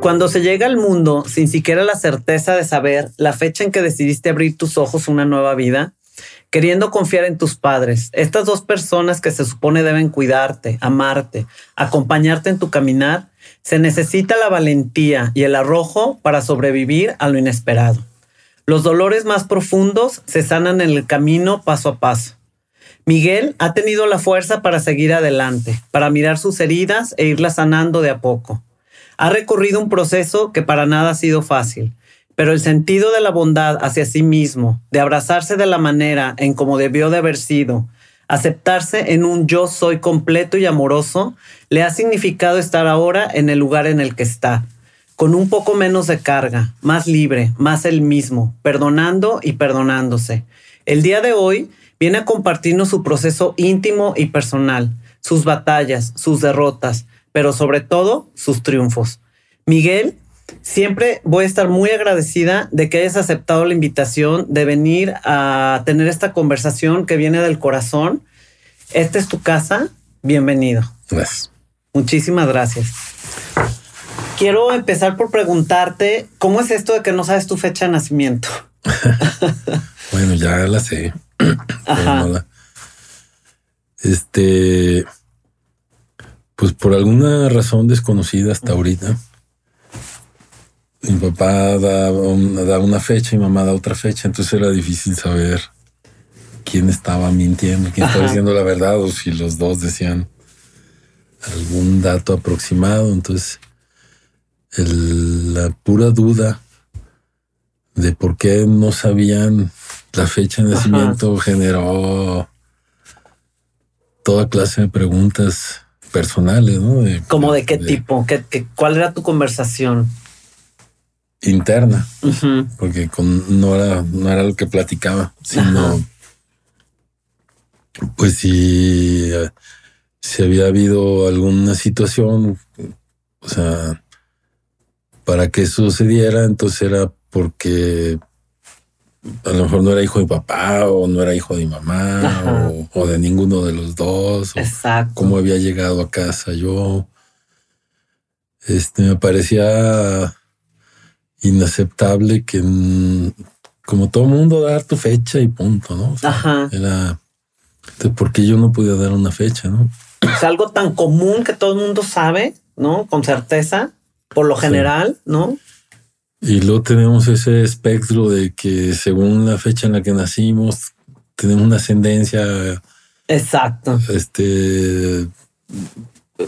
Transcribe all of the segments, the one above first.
Cuando se llega al mundo sin siquiera la certeza de saber la fecha en que decidiste abrir tus ojos a una nueva vida, queriendo confiar en tus padres, estas dos personas que se supone deben cuidarte, amarte, acompañarte en tu caminar, se necesita la valentía y el arrojo para sobrevivir a lo inesperado. Los dolores más profundos se sanan en el camino paso a paso. Miguel ha tenido la fuerza para seguir adelante, para mirar sus heridas e irlas sanando de a poco. Ha recorrido un proceso que para nada ha sido fácil, pero el sentido de la bondad hacia sí mismo, de abrazarse de la manera en como debió de haber sido, aceptarse en un yo soy completo y amoroso, le ha significado estar ahora en el lugar en el que está, con un poco menos de carga, más libre, más el mismo, perdonando y perdonándose. El día de hoy viene a compartirnos su proceso íntimo y personal, sus batallas, sus derrotas, pero sobre todo sus triunfos. Miguel, siempre voy a estar muy agradecida de que hayas aceptado la invitación de venir a tener esta conversación que viene del corazón. Esta es tu casa. Bienvenido. Gracias. Muchísimas gracias. Quiero empezar por preguntarte, ¿cómo es esto de que no sabes tu fecha de nacimiento? bueno, ya la sé. Ajá. Este, pues por alguna razón desconocida hasta ahorita, mi papá da, una fecha y mi mamá da otra fecha, entonces era difícil saber quién estaba mintiendo, quién estaba diciendo la verdad o si los dos decían algún dato aproximado. Entonces, la pura duda de por qué no sabían la fecha de nacimiento generó toda clase de preguntas personales, ¿no? ¿Cómo de qué tipo? ¿Qué, cuál era tu conversación? Interna, porque con, no, era, no era lo que platicaba, sino pues si, si había habido alguna situación, o sea, para que sucediera, entonces era porque a lo mejor no era hijo de papá o no era hijo de mamá o, de ninguno de los dos. Exacto. cómo había llegado a casa yo. Este me parecía inaceptable que como todo mundo dar tu fecha y punto, ¿no? Ajá. Era porque yo no podía dar una fecha, ¿no? Es algo tan común que todo el mundo sabe, ¿no? Con certeza, por lo general, ¿no? Y luego tenemos ese espectro de que según la fecha en la que nacimos, tenemos una ascendencia. Exacto. Este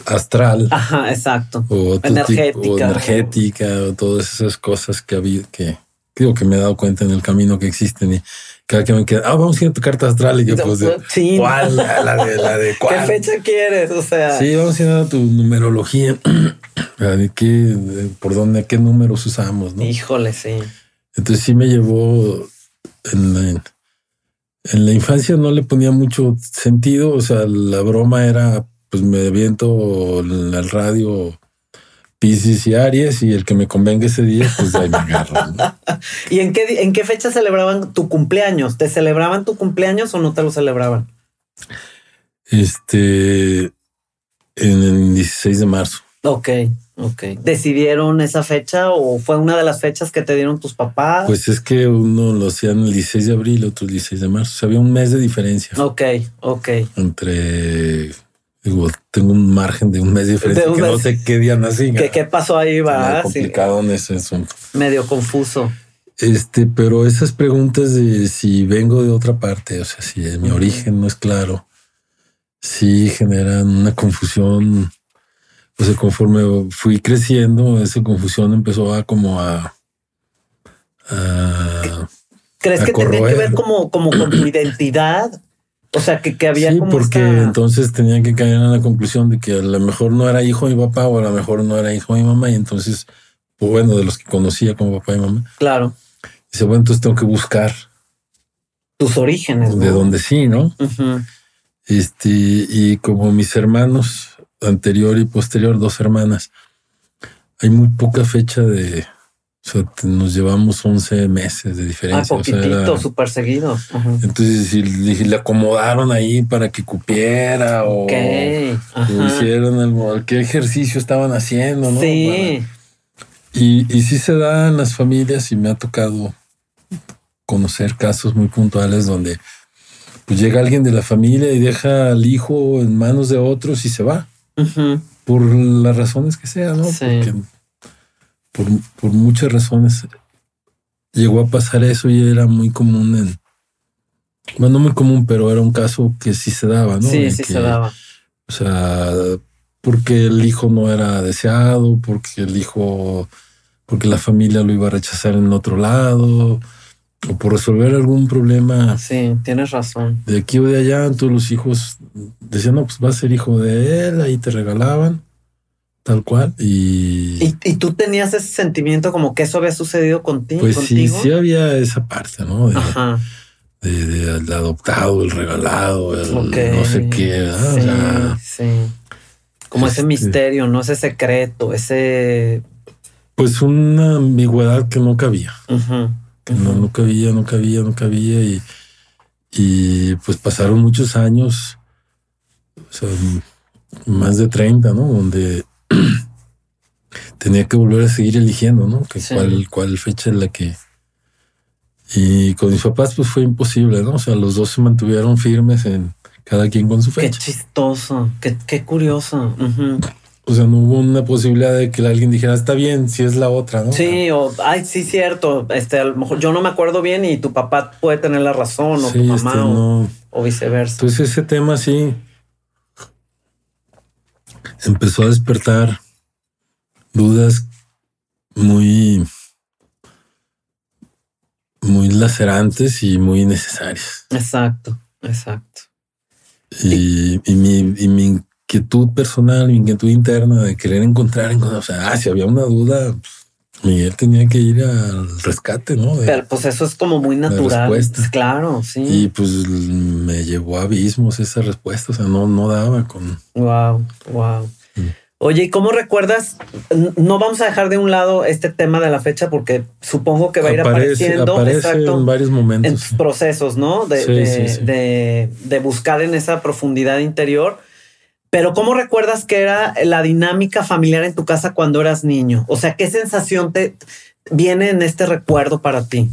astral. Ajá, exacto. O energética. energética, o todas esas cosas que había que digo que me he dado cuenta en el camino que existen y cada que me queda, ah, vamos a ir a tu carta astral y yo pues, sí. ¿cuál? La de, la de ¿Qué fecha quieres? O sea, sí, vamos a ir a tu numerología. ¿De qué, por dónde, qué números usamos? ¿no? Híjole, sí. Entonces sí me llevó en la, en la infancia no le ponía mucho sentido. O sea, la broma era, pues me viento al radio Pisces y Aries y el que me convenga ese día, pues ahí me agarro. ¿Y en qué, en qué fecha celebraban tu cumpleaños? ¿Te celebraban tu cumpleaños o no te lo celebraban? Este, en el 16 de marzo. Ok, ok. ¿Decidieron esa fecha o fue una de las fechas que te dieron tus papás? Pues es que uno lo hacían el 16 de abril, otro el 16 de marzo. O sea, había un mes de diferencia. Ok, ok. Entre Digo, tengo un margen de un mes diferente que no sé qué día nací. ¿Qué, ¿Qué pasó ahí? Va complicado en ese asunto. Medio confuso. Este, pero esas preguntas de si vengo de otra parte, o sea, si mi origen no es claro, sí generan una confusión. O sea, conforme fui creciendo, esa confusión empezó a como a. ¿Crees que tenía que ver como, como con tu identidad? O sea, que, que había sí, porque entonces tenían que caer en la conclusión de que a lo mejor no era hijo de mi papá o a lo mejor no era hijo de mi mamá. Y entonces, pues bueno, de los que conocía como papá y mamá. Claro. Dice, bueno, entonces tengo que buscar tus orígenes. De donde sí, ¿no? Este, y como mis hermanos, anterior y posterior, dos hermanas, hay muy poca fecha de. O sea, nos llevamos 11 meses de diferencia. Ah, poquitito, súper seguido. Entonces, si le, acomodaron ahí para que cupiera o, hicieron el, qué ejercicio estaban haciendo, ¿no? Sí. y, y sí se da en las familias y me ha tocado conocer casos muy puntuales donde pues llega alguien de la familia y deja al hijo en manos de otros y se va. Por las razones que sea, ¿no? Por, muchas razones llegó a pasar eso y era muy común en. Bueno, no muy común, pero era un caso que sí se daba, ¿no? Sí, sí se daba. O sea, porque el hijo no era deseado, porque el hijo, porque la familia lo iba a rechazar en otro lado o por resolver algún problema. Sí, tienes razón. De aquí o de allá, todos los hijos decían, no, pues va a ser hijo de él, ahí te regalaban, tal cual. Y, ¿Y, tú tenías ese sentimiento como que eso había sucedido contigo. Pues sí, sí había esa parte, ¿no? De, Ajá. De, adoptado, el regalado, el no sé qué. Sí, sí. Como ese este misterio, no ese secreto, ese. Pues una ambigüedad que no cabía. Ajá no, no cabía, no cabía, no cabía. Y, y pues pasaron muchos años, o sea, más de 30, ¿no? Donde tenía que volver a seguir eligiendo, ¿no? Que cuál, cuál fecha es la que... Y con mis papás pues fue imposible, ¿no? O sea, los dos se mantuvieron firmes en cada quien con su fecha. Qué chistoso, qué, qué curioso. O sea, no hubo una posibilidad de que alguien dijera, está bien, si es la otra, ¿no? Sí, o, ay, sí, cierto. Este, a lo mejor yo no me acuerdo bien y tu papá puede tener la razón, o tu mamá, este, o, o, viceversa. Pues ese tema sí empezó a despertar dudas muy, muy lacerantes y muy necesarias. Exacto, exacto. Y, y, mi, y mi inquietud personal, mi inquietud interna de querer encontrar, o sea, ah, si había una duda, Miguel tenía que ir al rescate, ¿no? Pero pues eso es como muy natural. Claro, sí. Y pues me llevó a abismos esa respuesta, o sea, no, no daba con... Wow, wow. Mm. Oye, ¿y cómo recuerdas? No vamos a dejar de un lado este tema de la fecha porque supongo que va a ir apareciendo en varios momentos. En procesos, ¿no? De, de, de buscar en esa profundidad interior. Pero ¿cómo recuerdas que era la dinámica familiar en tu casa cuando eras niño? O sea, ¿qué sensación te viene en este recuerdo para ti?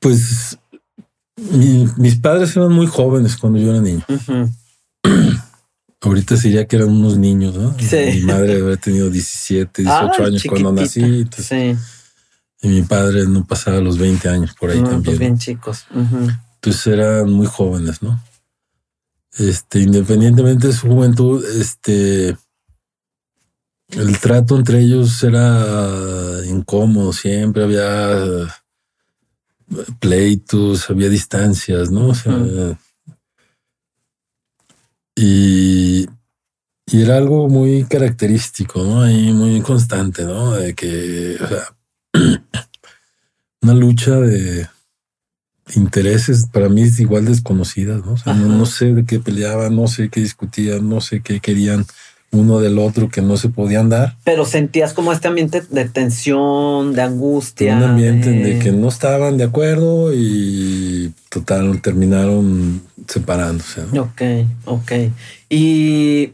Pues mis padres eran muy jóvenes cuando yo era niño. Ahorita sería que eran unos niños, ¿no? Mi madre había tenido 17, 18 años cuando nací. sí. Y mi padre no pasaba los 20 años por ahí pues también. bien chicos. Entonces eran muy jóvenes, ¿no? Este, independientemente de su juventud, este, el trato entre ellos era incómodo, siempre había pleitos, había distancias, ¿no? y, y, era algo muy característico, ¿no? Y muy constante, ¿no? De que, o sea, una lucha de, intereses para mí es igual desconocidas, ¿no? O sea, no, sé de qué peleaban, no sé qué discutían, no sé qué querían uno del otro que no se podían dar. Pero sentías como este ambiente de tensión, de angustia. Un ambiente de... que no estaban de acuerdo y total terminaron separándose. Ok, ok. ¿Y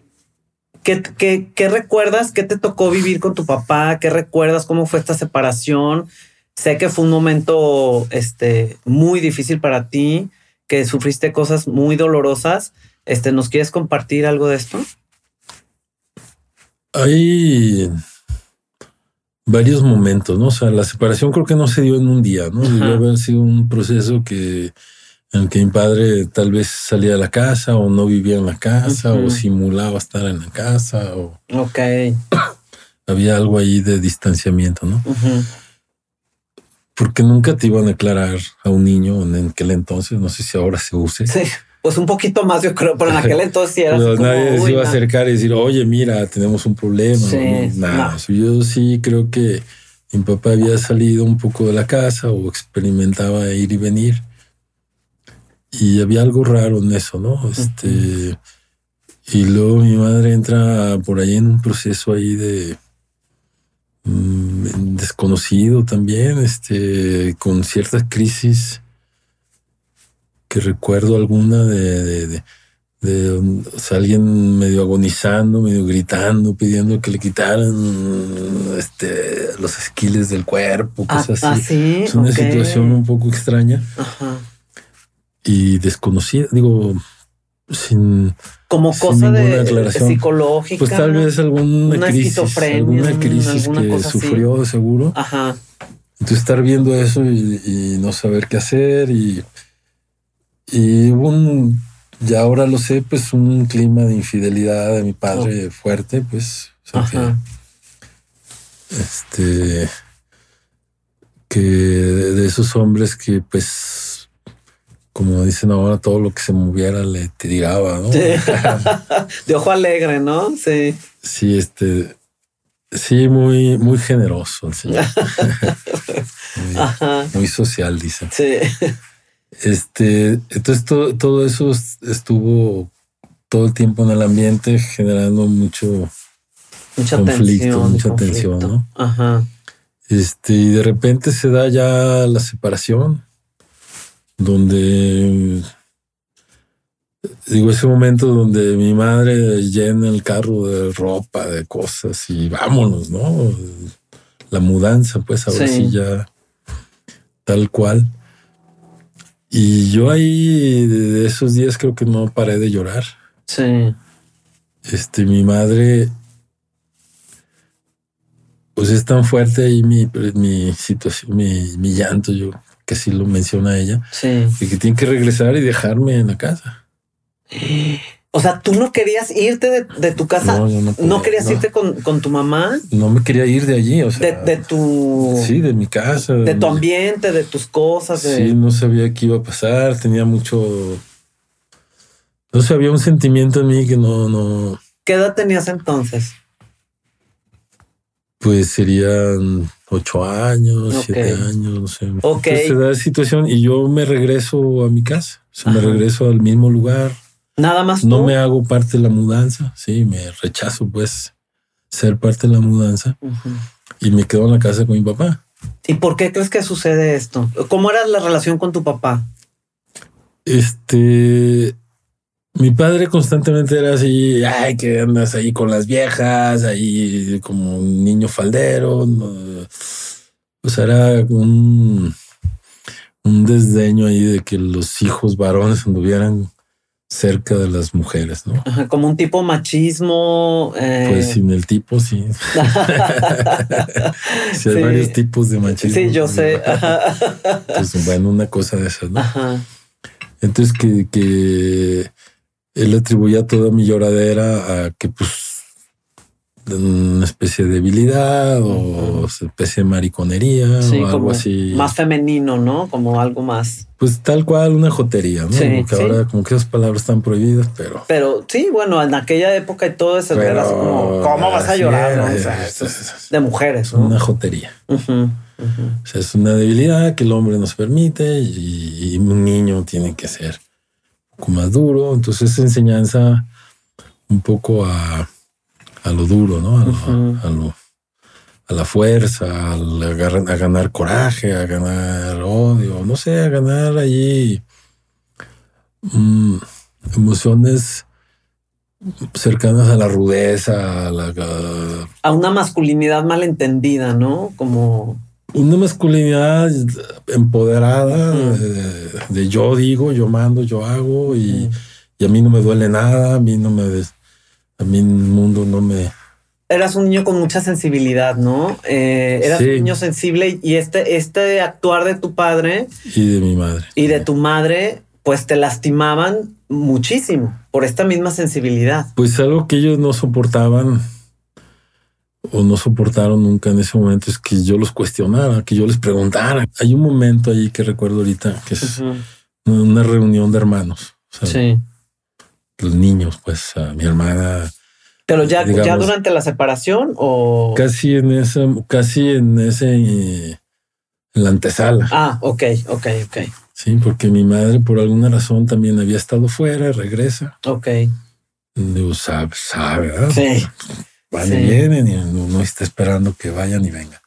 qué, qué, qué recuerdas? ¿Qué te tocó vivir con tu papá? ¿Qué recuerdas? ¿Cómo fue esta separación? Sé que fue un momento este, muy difícil para ti, que sufriste cosas muy dolorosas. Este, ¿Nos quieres compartir algo de esto? Hay varios momentos, ¿no? O sea, la separación creo que no se dio en un día, ¿no? Debió haber sido un proceso que en el que mi padre tal vez salía de la casa o no vivía en la casa o simulaba estar en la casa o Ok. había algo ahí de distanciamiento, ¿no? Porque nunca te iban a aclarar a un niño en aquel entonces, no sé si ahora se use. Sí, pues un poquito más, yo creo, pero en aquel entonces sí era Pero como, nadie se iba a acercar y decir, oye, mira, tenemos un problema. Sí, Nada. no. Yo sí creo que mi papá había salido un poco de la casa o experimentaba ir y venir. Y había algo raro en eso, ¿no? Este. Y luego mi madre entra por ahí en un proceso ahí de mm, desconocido también, este, con ciertas crisis que recuerdo alguna de, de, de, de, o sea, alguien medio agonizando, medio gritando, pidiendo que le quitaran este, los esquiles del cuerpo, Ah, cosas ah, así. sí. Es una situación un poco extraña Ajá. y desconocida, digo, sin Como sin cosa de, ninguna de aclaración. psicológica. pues tal vez alguna una crisis, esquizofrenia, alguna crisis alguna que así. sufrió de seguro. Ajá. Entonces estar viendo eso y, y no saber qué hacer y, y hubo un, ya ahora lo sé, pues un clima de infidelidad de mi padre fuerte, pues, o sea, que, Oh. Ajá. este, que de esos hombres que pues, como dicen ahora, todo lo que se moviera le tiraba, ¿no? Sí. de ojo alegre, ¿no? Sí. Sí, este, sí, muy, muy generoso el señor. muy, Ajá. muy social, dicen. Sí. Este, entonces todo, todo eso es- estuvo todo el tiempo en el ambiente generando mucho, Mucha Conflicto, tensión. mucha conflicto. tensión, ¿no? Ajá. este, y de repente se da ya la separación, donde digo ese momento donde mi madre llena el carro de ropa, de cosas y vámonos, ¿no? La mudanza, pues ahora Sí. sí ya tal cual. Y yo ahí de esos días creo que no paré de llorar. Sí. Este, mi madre, pues es tan fuerte ahí mi, mi situación, mi, mi llanto, yo que sí lo menciona ella, Sí. de que tiene que regresar y dejarme en la casa. O sea, tú no querías irte de, de tu casa. No, yo no No, podía, querías no. irte con, con tu mamá, No me quería ir de allí, o sea, de tu, sí, de mi casa. de tu mi- ambiente, de tus cosas. Sí, no sabía qué iba a pasar, tenía mucho, no sé, había un sentimiento en mí que no, no, ¿Qué edad tenías entonces? pues serían ocho años, siete años, no sé. Ok. Entonces se da la situación y yo me regreso a mi casa, o sea, me regreso al mismo lugar, Nada más no tú? me hago parte de la mudanza, sí, me rechazo pues ser parte de la mudanza y me quedo en la casa con mi papá. ¿Y por qué crees que sucede esto? ¿Cómo era la relación con tu papá? Este, mi padre constantemente era así, ay, que andas ahí con las viejas, ahí como un niño faldero. no". O sea, era un, un desdeño ahí de que los hijos varones anduvieran cerca de las mujeres, ¿no? Ajá, como un tipo machismo. eh, Pues sin el tipo, sí. Sí, hay Sí. varios tipos de machismo. sí, yo sé. Ajá. Pues bueno, una cosa de esas, ¿no? Ajá. Entonces que, que él atribuía toda mi lloradera a que pues una especie de debilidad o especie de mariconería Sí, o algo como así. más femenino, ¿no? Como algo más. Pues tal cual una jotería, ¿no? Sí, Porque sí. ahora como que esas palabras están prohibidas, pero... Pero sí, bueno, en aquella época y todo eso era así como, ¿cómo vas a llorar? era, no? O sea, es- de mujeres, es ¿no? una jotería. O sea, es una debilidad que el hombre nos permite y, y un niño tiene que ser más duro. Entonces es enseñanza un poco a, a lo duro, ¿no? A, lo- a, lo- a la fuerza, a, ganar coraje, a ganar odio, no sé, a ganar allí mm, emociones cercanas a la rudeza, a la, a- A una masculinidad malentendida, ¿no? Como, una masculinidad empoderada Ujú. de, de yo digo, yo mando, yo hago y, Ujú. y a mí no me duele nada, a mí no me des- a mí el mundo no me eras un niño con mucha sensibilidad, ¿no? Eh, eras un niño sensible y este, este actuar de tu padre y de mi madre y de tu madre, pues te lastimaban muchísimo por esta misma sensibilidad. Pues algo que ellos no soportaban o no soportaron nunca en ese momento es que yo los cuestionara, que yo les preguntara. Hay un momento ahí que recuerdo ahorita que es una reunión de hermanos. sí. Los niños, pues a mi hermana pero ya, ya durante la separación o casi en ese, casi en ese en la antesala. Ah, ok, ok, ok. Sí, porque mi madre por alguna razón también había estado fuera, regresa. Ok. Digo, sabe, sabe, ¿verdad? Sí. Van y vienen y uno está esperando que vayan y vengan.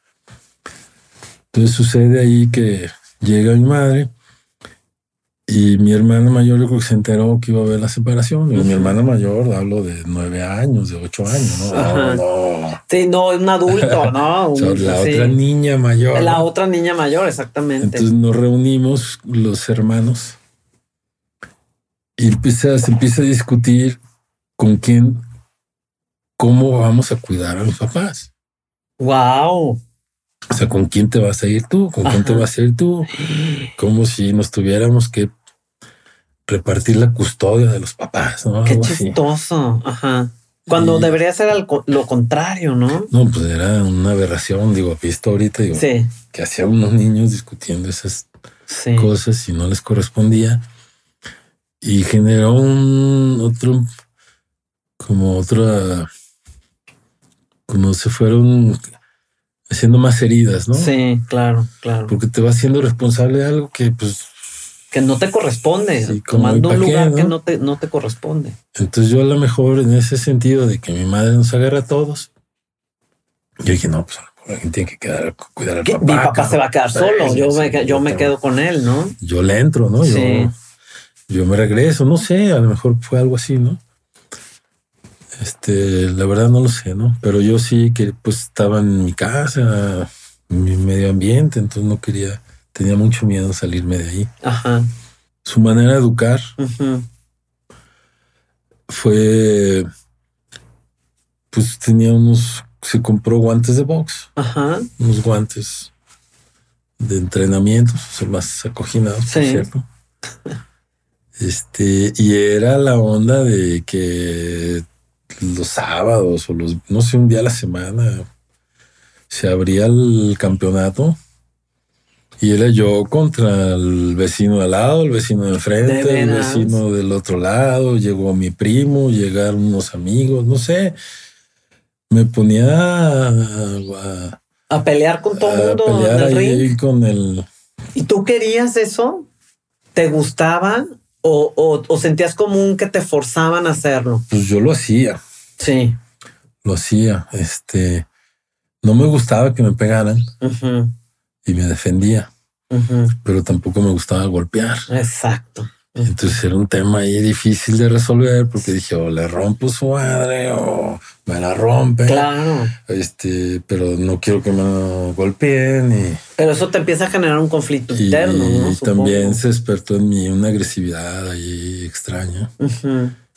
Entonces sucede ahí que llega mi madre y mi hermana mayor, yo creo que se enteró que iba a haber la separación. Mi hermana mayor, hablo de nueve años, de ocho años, ¿no? no. Sí, no, un adulto, ¿no? la otra niña mayor. La otra niña mayor, exactamente. Entonces nos reunimos los hermanos y empieza, se empieza a discutir con quién, cómo vamos a cuidar a los papás. Wow. O sea, ¿con quién te vas a ir tú? ¿Con quién te vas a ir tú? Como si nos tuviéramos que repartir la custodia de los papás, ¿no? Qué chistoso. Ajá. Cuando debería ser lo contrario, ¿no? No, pues era una aberración, digo, visto ahorita, digo, que hacían unos niños discutiendo esas cosas y no les correspondía. Y generó un otro, como otra, como se fueron haciendo más heridas, ¿no? Sí, claro, claro. Porque te va haciendo responsable de algo que pues que no te corresponde, tomando un lugar que no te, no te corresponde. Entonces yo a lo mejor en ese sentido de que mi madre nos agarra a todos, yo dije, no, pues alguien tiene que quedar, cuidar al papá. Mi papá se va a quedar solo, yo, me, yo me quedo con él, ¿no? Yo le entro, ¿no? Yo, yo me regreso, no sé, a lo mejor fue algo así, ¿no? Este, la verdad no lo sé, ¿no? Pero yo sí que pues estaba en mi casa, en mi medio ambiente, entonces no quería tenía mucho miedo salirme de ahí. Ajá. Su manera de educar fue, pues tenía unos, se compró guantes de box, Ajá. unos guantes de entrenamiento, son más acoginados, por cierto. Este, y era la onda de que los sábados o los, no sé, un día a la semana se abría el campeonato y era yo contra el vecino de al lado, el vecino de enfrente, el vecino del otro lado. Llegó mi primo, llegaron unos amigos, no sé. Me ponía a, a, pelear con todo el mundo. A pelear con el. ¿Y tú querías eso? ¿Te gustaba? ¿O, o, sentías común que te forzaban a hacerlo? Pues yo lo hacía. Sí. Lo hacía. Este. No me gustaba que me pegaran y me defendía, pero tampoco me gustaba golpear. Exacto. Entonces era un tema ahí difícil de resolver porque dije, o le rompo su madre o me la rompe. Claro. Este, pero no quiero que me golpeen. Y, pero eso te empieza a generar un conflicto interno. Y también se despertó en mí una agresividad ahí extraña.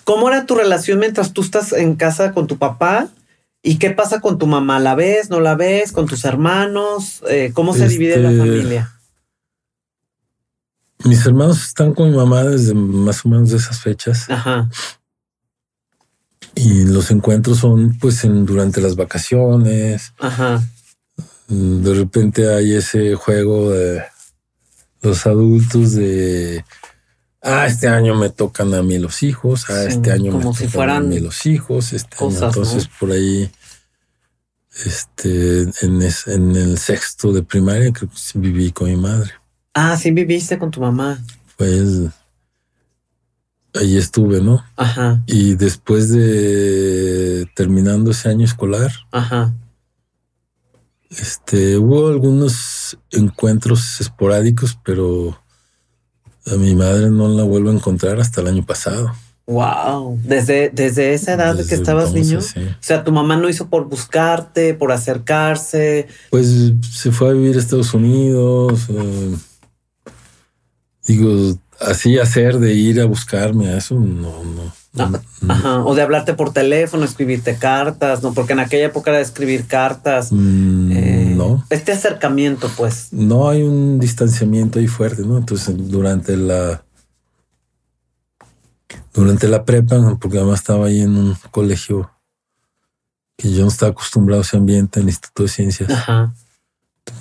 ¿Cómo era tu relación mientras tú estás en casa con tu papá? ¿Y qué pasa con tu mamá? ¿La ves? ¿No la ves? ¿Con tus hermanos? Eh, ¿Cómo se divide la este, familia? Mis hermanos están con mi mamá desde más o menos de esas fechas. Ajá. Y los encuentros son pues en, durante las vacaciones. Ajá. De repente hay ese juego de los adultos de ah, este año me tocan a mí los hijos, ah, este año me tocan a mí los hijos, este entonces por ahí, este, en, en, el sexto de primaria creo que viví con mi madre. Ah, sí viviste con tu mamá. Pues ahí estuve, ¿no? Ajá. Y después de terminando ese año escolar, Ajá. Este, hubo algunos encuentros esporádicos, pero a mi madre no la vuelvo a encontrar hasta el año pasado. Wow, desde, desde esa edad de que estabas niño. O sea, tu mamá no hizo por buscarte, por acercarse. Pues se fue a vivir a Estados Unidos. Eh, digo, así hacer de ir a buscarme a eso, no, no. Ah, ajá. O de hablarte por teléfono, escribirte cartas, ¿no? Porque en aquella época era de escribir cartas. Mm, Eh, no. Este acercamiento, pues. No hay un distanciamiento ahí fuerte, ¿no? Entonces, durante la durante la prepa, porque además estaba ahí en un colegio que yo no estaba acostumbrado a ese ambiente en el Instituto de Ciencias. Ajá.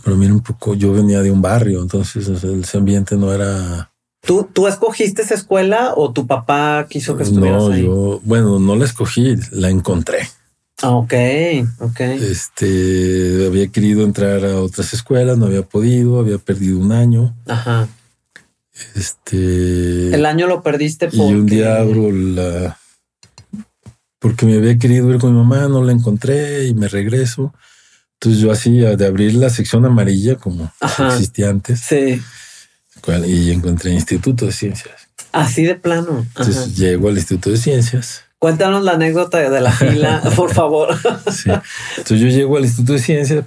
Pero mira un poco, yo venía de un barrio, entonces ese ambiente no era. ¿Tú, ¿Tú escogiste esa escuela o tu papá quiso que estuvieras No, ahí? yo, bueno, no la escogí, la encontré. Ok, ok. Este, había querido entrar a otras escuelas, no había podido, había perdido un año. Ajá. Este, El año lo perdiste y porque... un día abro la, porque me había querido ir con mi mamá, no la encontré y me regreso. Entonces yo así de abrir la sección amarilla como Ajá. existía antes Sí, y encontré Instituto de Ciencias. así de plano. Ajá. Entonces llego al Instituto de Ciencias. Cuéntanos la anécdota de la fila, por favor. Sí. Entonces yo llego al Instituto de Ciencias,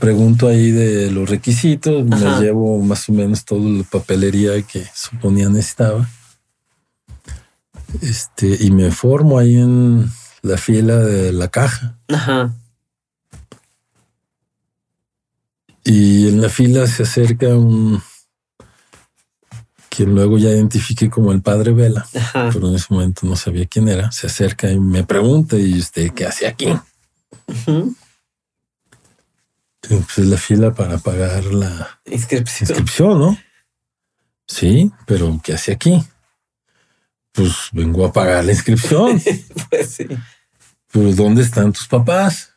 pregunto ahí de los requisitos, Ajá. me llevo más o menos toda la papelería que suponía necesitaba. Este, y me formo ahí en la fila de la caja. Ajá. Y en la fila se acerca un quien luego ya identifiqué como el padre Vela, Ajá. pero en ese momento no sabía quién era. Se acerca y me pregunta, ¿y usted qué hace aquí? Ujú. Pues la fila para pagar la Inscripción. inscripción, ¿no? Sí, pero ¿qué hace aquí? Pues vengo a pagar la inscripción. Pues sí. pero ¿dónde están tus papás?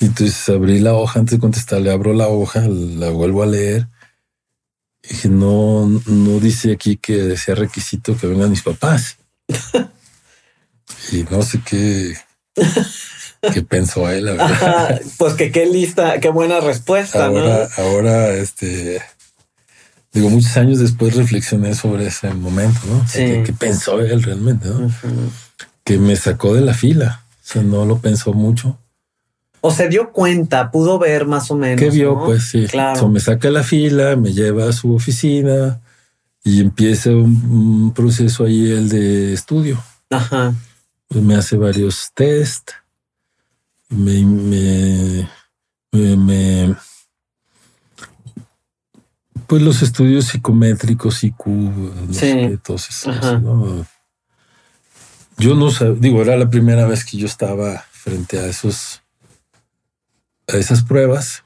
Y entonces abrí la hoja antes de contestarle, abro la hoja, la vuelvo a leer. No, no dice aquí que sea requisito que vengan mis papás. y no sé qué, qué pensó él, la verdad. Ajá. Pues que qué lista, qué buena respuesta, ahora, ¿no? ahora, este, digo, muchos años después reflexioné sobre ese momento, ¿no? O sea, Sí. ¿Qué, qué pensó él realmente, no? Que me sacó de la fila. O sea, no lo pensó mucho. O se dio cuenta, pudo ver más o menos. ¿Qué vio? ¿no? Pues sí. Claro. Me saca la fila, me lleva a su oficina y empieza un, un proceso ahí, el de estudio. Ajá. Pues me hace varios test. Me, me, me, me- pues los estudios psicométricos, IQ, no Sí. sé todos esos, Ajá. ¿no? Yo no sabía, digo, era la primera vez que yo estaba frente a esos, a esas pruebas.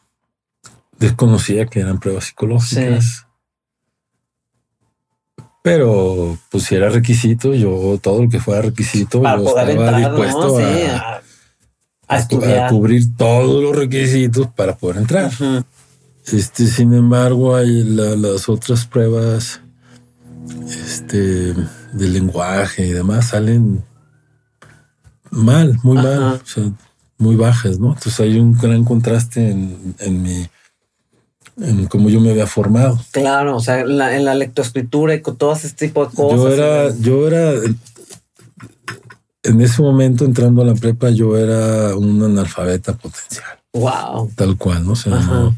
Desconocía que eran pruebas psicológicas. Pero, pues, si era requisito, yo todo lo que fuera requisito, Para yo poder estaba entrar, dispuesto ¿no? Sí, a, a, a a estudiar. cubrir todos los requisitos para poder entrar. Este, sin embargo, hay la- las otras pruebas este, de lenguaje y demás salen mal, muy mal, o sea, muy bajas, ¿no? Entonces hay un gran contraste en, en mi, en cómo yo me había formado. Claro, o sea, en la, en la lectoescritura y con todo ese tipo de cosas. Yo era, yo era, en ese momento entrando a la prepa, yo era un analfabeta potencial. Wow. tal cual, ¿no? O sea, no-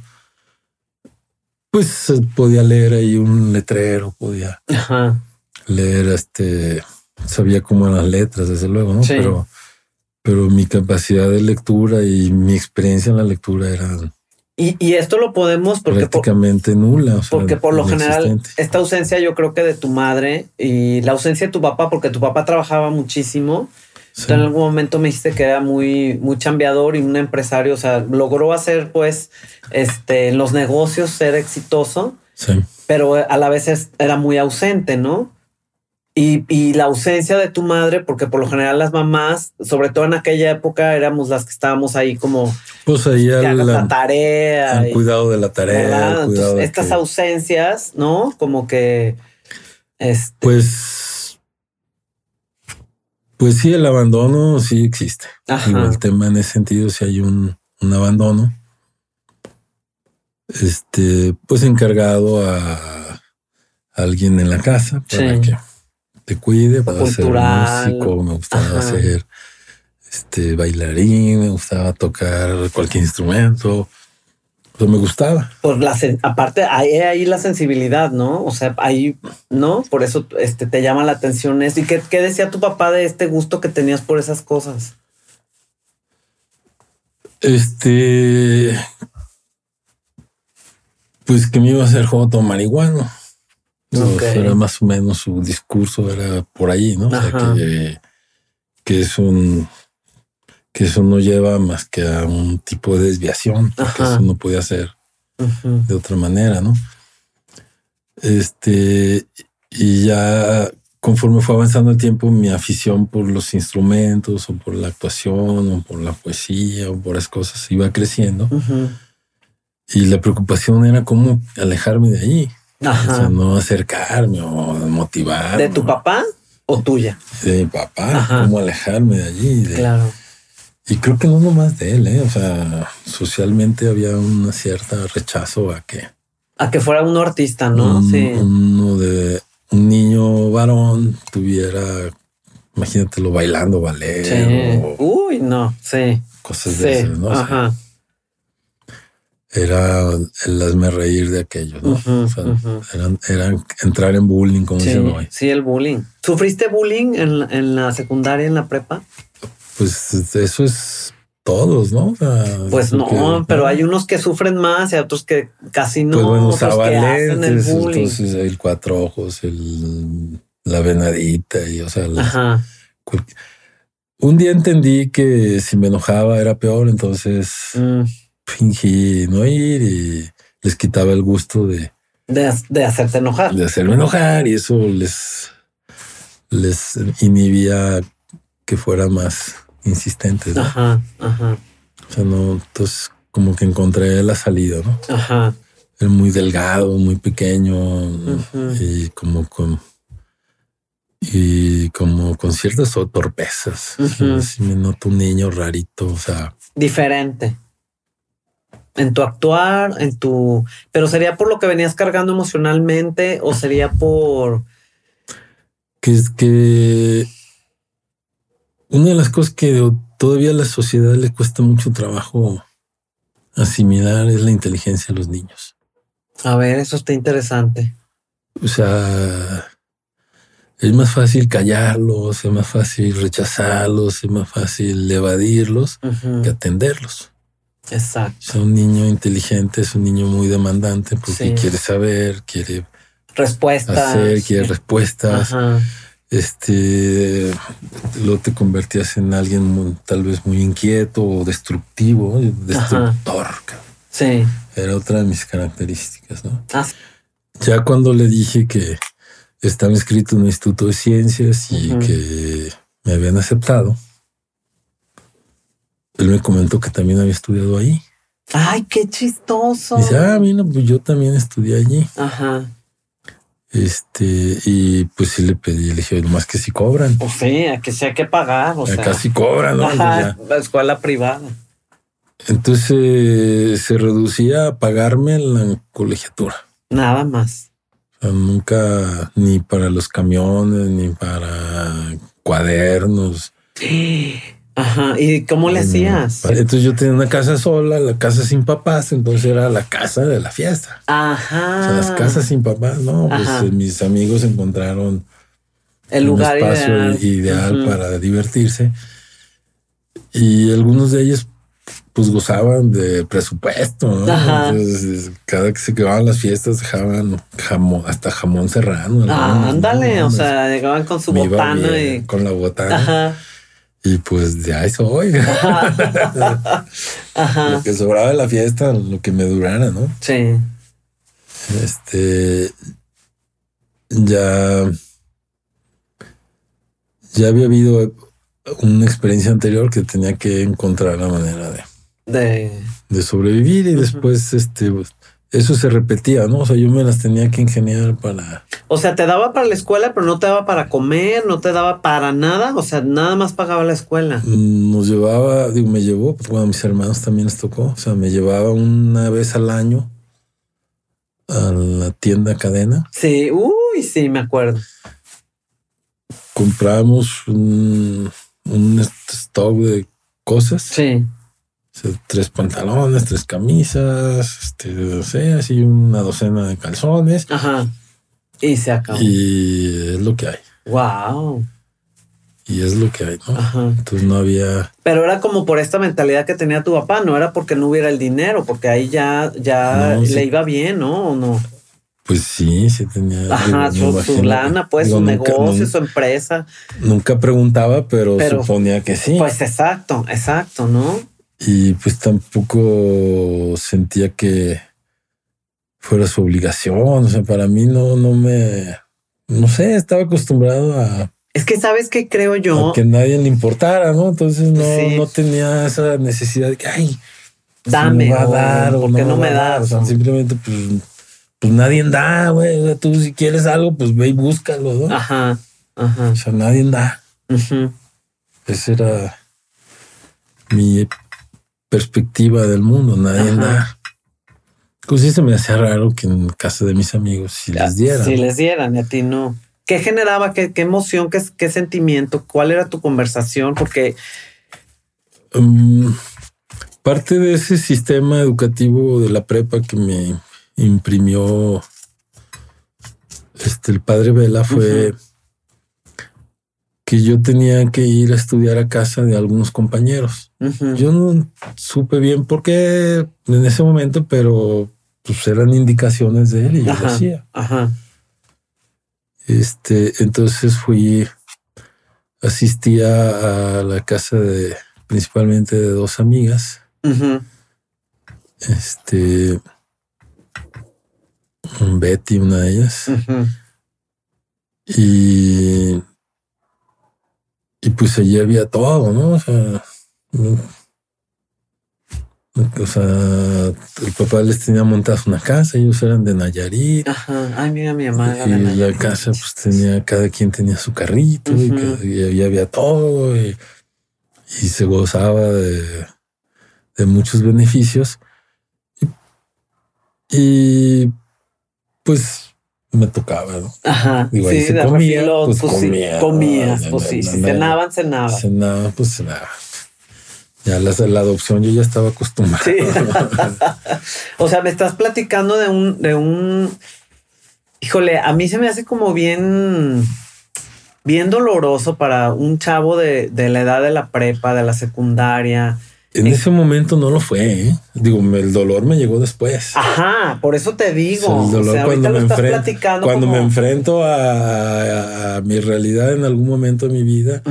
pues eh, podía leer ahí un letrero, podía Ajá. leer este, sabía cómo eran las letras, desde luego, ¿no? Sí. Pero, pero mi capacidad de lectura y mi experiencia en la lectura eran Y, y esto lo podemos porque por, prácticamente nula. o sea, porque por lo general esta ausencia yo creo que de tu madre y la ausencia de tu papá, porque tu papá trabajaba muchísimo. Sí. Tú en algún momento me dijiste que era muy, muy chambeador y un empresario, o sea, logró hacer pues este, en los negocios ser exitoso, Sí. pero a la vez era muy ausente, ¿no? Y, y la ausencia de tu madre, porque por lo general las mamás, sobre todo en aquella época, éramos las que estábamos ahí como Pues ahí al, la tarea. cuidado de la tarea, Entonces, de estas que- ausencias, ¿no? Como que este, Pues, pues sí, el abandono sí existe. Ajá. El tema en ese sentido, si hay un, un abandono, este, pues encargado a alguien en la casa para Sí. que te cuide, para ser Cultural. músico, me gustaba Ajá. ser este bailarín, me gustaba tocar cualquier instrumento, Pues me gustaba. Por la aparte hay ahí la sensibilidad, ¿no? O sea, ahí, ¿no? Por eso este te llama la atención eso. ¿Y qué, qué decía tu papá de este gusto que tenías por esas cosas? Este, pues que me iba a hacer joto marihuano. Era más o menos su discurso, era por ahí, ¿no? O sea, que, que es un que eso no lleva más que a un tipo de desviación, porque eso no podía ser de otra manera, ¿no? Este, y ya conforme fue avanzando el tiempo, mi afición por los instrumentos o por la actuación o por la poesía o por esas cosas iba creciendo. Y la preocupación era cómo alejarme de ahí. O sea, no acercarme o motivar. ¿De tu papá o tuya? De mi papá, cómo alejarme de allí. claro. Y creo que no nomás de él, ¿eh? O sea, socialmente había un cierto rechazo a que... A que fuera uno artista, ¿no? sí. Uno de un niño varón tuviera, imagínatelo bailando ballet. Sí. Uy, no, sí. Cosas de esas, ¿no? Ajá. Era el hazme reír de aquello, ¿no? o sea, eran, entrar en bullying, como sí, hoy. Sí, el bullying. ¿Sufriste bullying en, en la secundaria, en la prepa? Pues eso es todos, ¿no? pues no, pero hay unos que sufren más y otros que casi no. Pues bueno, Zabalentes, el entonces el cuatro ojos, el la venadita y o sea, un día entendí que si me enojaba era peor, entonces mm. Fingí no ir y les quitaba el gusto de, de, hacerte enojar, de hacerme enojar y eso les les inhibía que fuera más insistentes. Ajá, ajá. O sea, no, entonces como que encontré la salida, ¿no? Ajá. Era muy delgado, muy pequeño y como con y como con ciertas torpezas. Si me noto un niño rarito, o sea, diferente en tu actuar, en tu, pero sería por lo que venías cargando emocionalmente o sería por que es que una de las cosas que todavía a la sociedad le cuesta mucho trabajo asimilar es la inteligencia de los niños. A ver, eso está interesante. O sea, es más fácil callarlos, es más fácil rechazarlos, es más fácil evadirlos que atenderlos. Exacto. Sea, un niño inteligente es un niño muy demandante porque quiere saber, quiere respuestas, hacer, quiere respuestas. Ajá este, lo te convertías en alguien tal vez muy inquieto o destructivo, destructor. Sí. Era otra de mis características, ¿no? Ah. Ya cuando le dije que estaba inscrito en un instituto de ciencias y que me habían aceptado, él me comentó que también había estudiado ahí. Ay, qué chistoso. dice, ah, mira, pues yo también estudié allí. Ajá. Este, y pues sí le pedí, le dije, más que si cobran. O sea, que sea que pagar. O sea, casi cobran, ¿no? la escuela privada. Entonces se reducía a pagarme la colegiatura. Nada más. nunca, ni para los camiones, ni para cuadernos. Ajá. ¿Y cómo le hacías? Entonces yo tenía una casa sola, la casa sin papás, entonces era la casa de la fiesta. Ajá. O sea, las casas sin papás, no, pues eh, mis amigos encontraron el lugar un espacio ideal, para divertirse. Y algunos de ellos pues gozaban de presupuesto, ¿no? Entonces, cada que se quedaban las fiestas dejaban jamón, hasta jamón serrano. Ah, ándale, o sea, llegaban con su botana y con la botana. Ajá. Y pues de ahí soy. Lo que sobraba de la fiesta, lo que me durara, ¿no? Sí. Este. Ya. Ya había habido una experiencia anterior que tenía que encontrar la manera de. De, de sobrevivir y después, este. Pues, eso se repetía, ¿no? O sea, yo me las tenía que ingeniar para... O sea, te daba para la escuela, pero no te daba para comer, no te daba para nada, o sea, nada más pagaba la escuela. Mm, nos llevaba, digo, me llevó, pues bueno, a mis hermanos también les tocó, o sea, me llevaba una vez al año a la tienda cadena. Sí, uy, sí, me acuerdo. Compramos un, un stock de cosas. Sí sea, tres pantalones, tres camisas, este, no sé, así una docena de calzones. Ajá. Y se acabó. Y es lo que hay. Wow. Y es lo que hay, ¿no? Ajá. Entonces no había. Pero era como por esta mentalidad que tenía tu papá, no era porque no hubiera el dinero, porque ahí ya, ya No, le sí. iba bien, ¿no? ¿O no? Pues sí, sí tenía. Ajá, digo, su, su lana, pues, digo, su nunca- negocio, su empresa. Nunca preguntaba, pero, Pero- suponía que sí. Pues exacto, exacto, ¿no? Y pues tampoco sentía que fuera su obligación. O sea, para mí no, no me. No sé, estaba acostumbrado a, Es que sabes qué creo yo, a que nadie le importara, ¿no? Entonces no, Sí. no tenía esa necesidad de que, ay, si dame, me va a dar o ¿por qué no, me a dar. O das? sea, simplemente, pues, pues nadie da, güey. O sea, tú si quieres algo, pues ve y búscalo, ¿no? Ajá, ajá. O sea, nadie da. ujú. Esa era mi perspectiva del mundo, nadie da. Pues sí se me hacía raro que en casa de mis amigos si les dieran. Si les dieran, y a ti no. ¿Qué generaba? ¿Qué, qué emoción? Qué, ¿Qué sentimiento? ¿Cuál era tu conversación? Porque, Mm, parte de ese sistema educativo de la prepa que me imprimió este el padre Vela fue que yo tenía que ir a estudiar a casa de algunos compañeros. Yo no supe bien por qué en ese momento, pero pues eran indicaciones de él y yo lo Ajá. hacía. ajá, Este, entonces fui, asistía a la casa de principalmente de dos amigas. ujú, Este, Betty, una de ellas, y, y pues allí había todo, ¿no? O sea, o sea, el papá les tenía montadas una casa, ellos eran de Nayarit. Ajá. Ay, mira, mi mamá. era y de la casa pues tenía cada quien tenía su carrito y, había todo y, y se gozaba de, de muchos beneficios y, y, pues me tocaba ¿no? Ajá. Digo, ahí se de comía, refilo, pues, sí, comía, comías, pues sí. Si cenaban, cenaban. cenaba pues cenaba ya la, la adopción yo ya estaba acostumbrado Sí. o sea, me estás platicando de un, de un, híjole, a mí se me hace como bien, bien doloroso para un chavo de, de la edad de la prepa, de la secundaria. en ese momento no lo fue ¿eh? digo me- el dolor me llegó después Ajá, por eso te digo. O sea, el dolor o sea, cuando me enfrento, platicando cuando como- me enfrento a, a- a mi realidad en algún momento de mi vida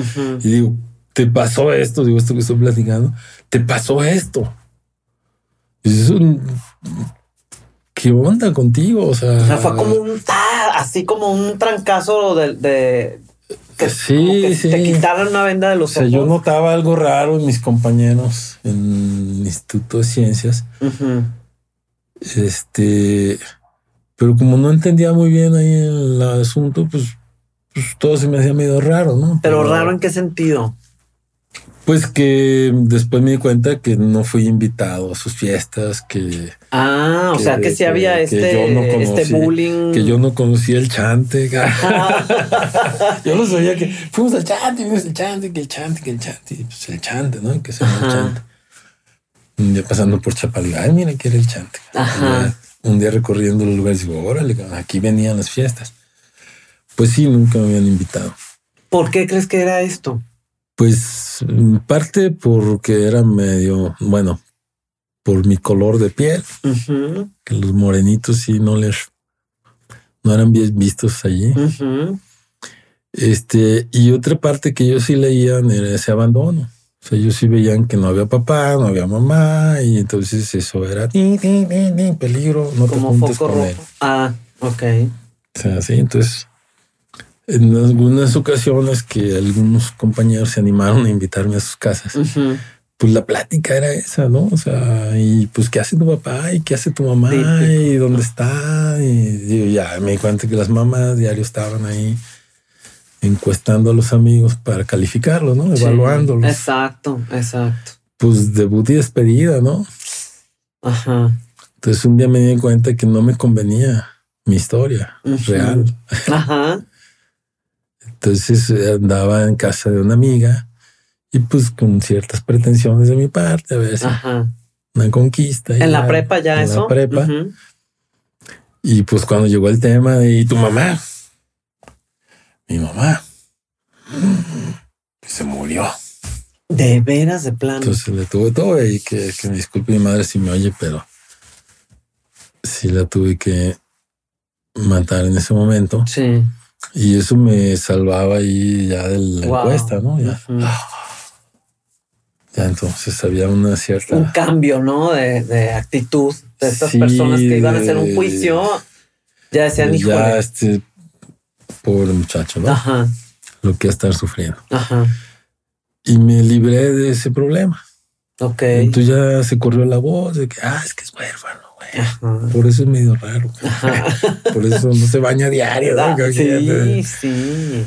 y digo, te pasó esto, digo esto que estoy platicando, te pasó esto. Y dices, "Un- ¿qué onda contigo? O sea, O sea, fue como un, ah, así como un trancazo de, de que, Sí, como que sí. te quitaron una venda de o los sea, ojos. yo notaba algo raro en mis compañeros en el Instituto de Ciencias. Este, pero como no entendía muy bien ahí el asunto, pues, pues todo se me hacía medio raro, ¿no? Pero raro en qué sentido. Pues que después me di cuenta que no fui invitado a sus fiestas, que, Ah, o Que- sea que que- había que este, yo no este conocí, bullying. que yo no conocía el chante. Yo no sabía que fuimos al chante, vimos el chante, que el chante, que el chante, pues el chante, ¿no? Que se llama el chante. Un día pasando por Chapal, ay, mira que era el chante. Ajá. Un día recorriendo los lugares, digo, órale, aquí venían las fiestas. Pues sí, nunca me habían invitado. ¿Por qué crees que era esto? Pues en parte porque era medio, bueno, por mi color de piel, que los morenitos sí no les, no eran bien vistos allí. Este, y otra parte que ellos sí leían era ese abandono. O sea, ellos sí veían que no había papá, no había mamá, y entonces eso era "Ni, ni, ni, ni, peligro, no te Como juntes con rojo. él. Ah, ok. O sea, sí, entonces en algunas ocasiones que algunos compañeros se animaron a invitarme a sus casas, pues la plática era esa, ¿no? O sea, y pues qué hace tu papá y qué hace tu mamá Típico. y dónde está. Y ya me di cuenta que las mamás diario estaban ahí encuestando a los amigos para calificarlos, ¿no? Sí, Evaluándolos. Exacto, exacto. Pues debut y despedida, ¿no? Ajá. Entonces un día me di cuenta que no me convenía mi historia real. Ajá. Entonces eh, andaba en casa de una amiga Y pues con ciertas pretensiones de mi parte, a veces una conquista. En la prepa ya eso. En la prepa. Y pues cuando llegó el tema de tu mamá, mi mamá se murió. De veras, de plano. Entonces le tuve todo y que, que me disculpe mi madre si me oye, pero sí la tuve que matar en ese momento. Sí. Y eso me salvaba ahí ya de la encuesta, ¿no? Ya. ya. entonces había una cierta. Un cambio, ¿no? De, de actitud de estas personas que iban a hacer un juicio. Ya decían, hijo. Ya, este pobre muchacho, ¿no? Ajá. Lo que estar sufriendo. Ajá. Y me libré de ese problema. Ok. Entonces ya se corrió la voz de que, ah, es que es huérfano. Por eso es medio raro. Por eso no se baña diario. Sí, sí.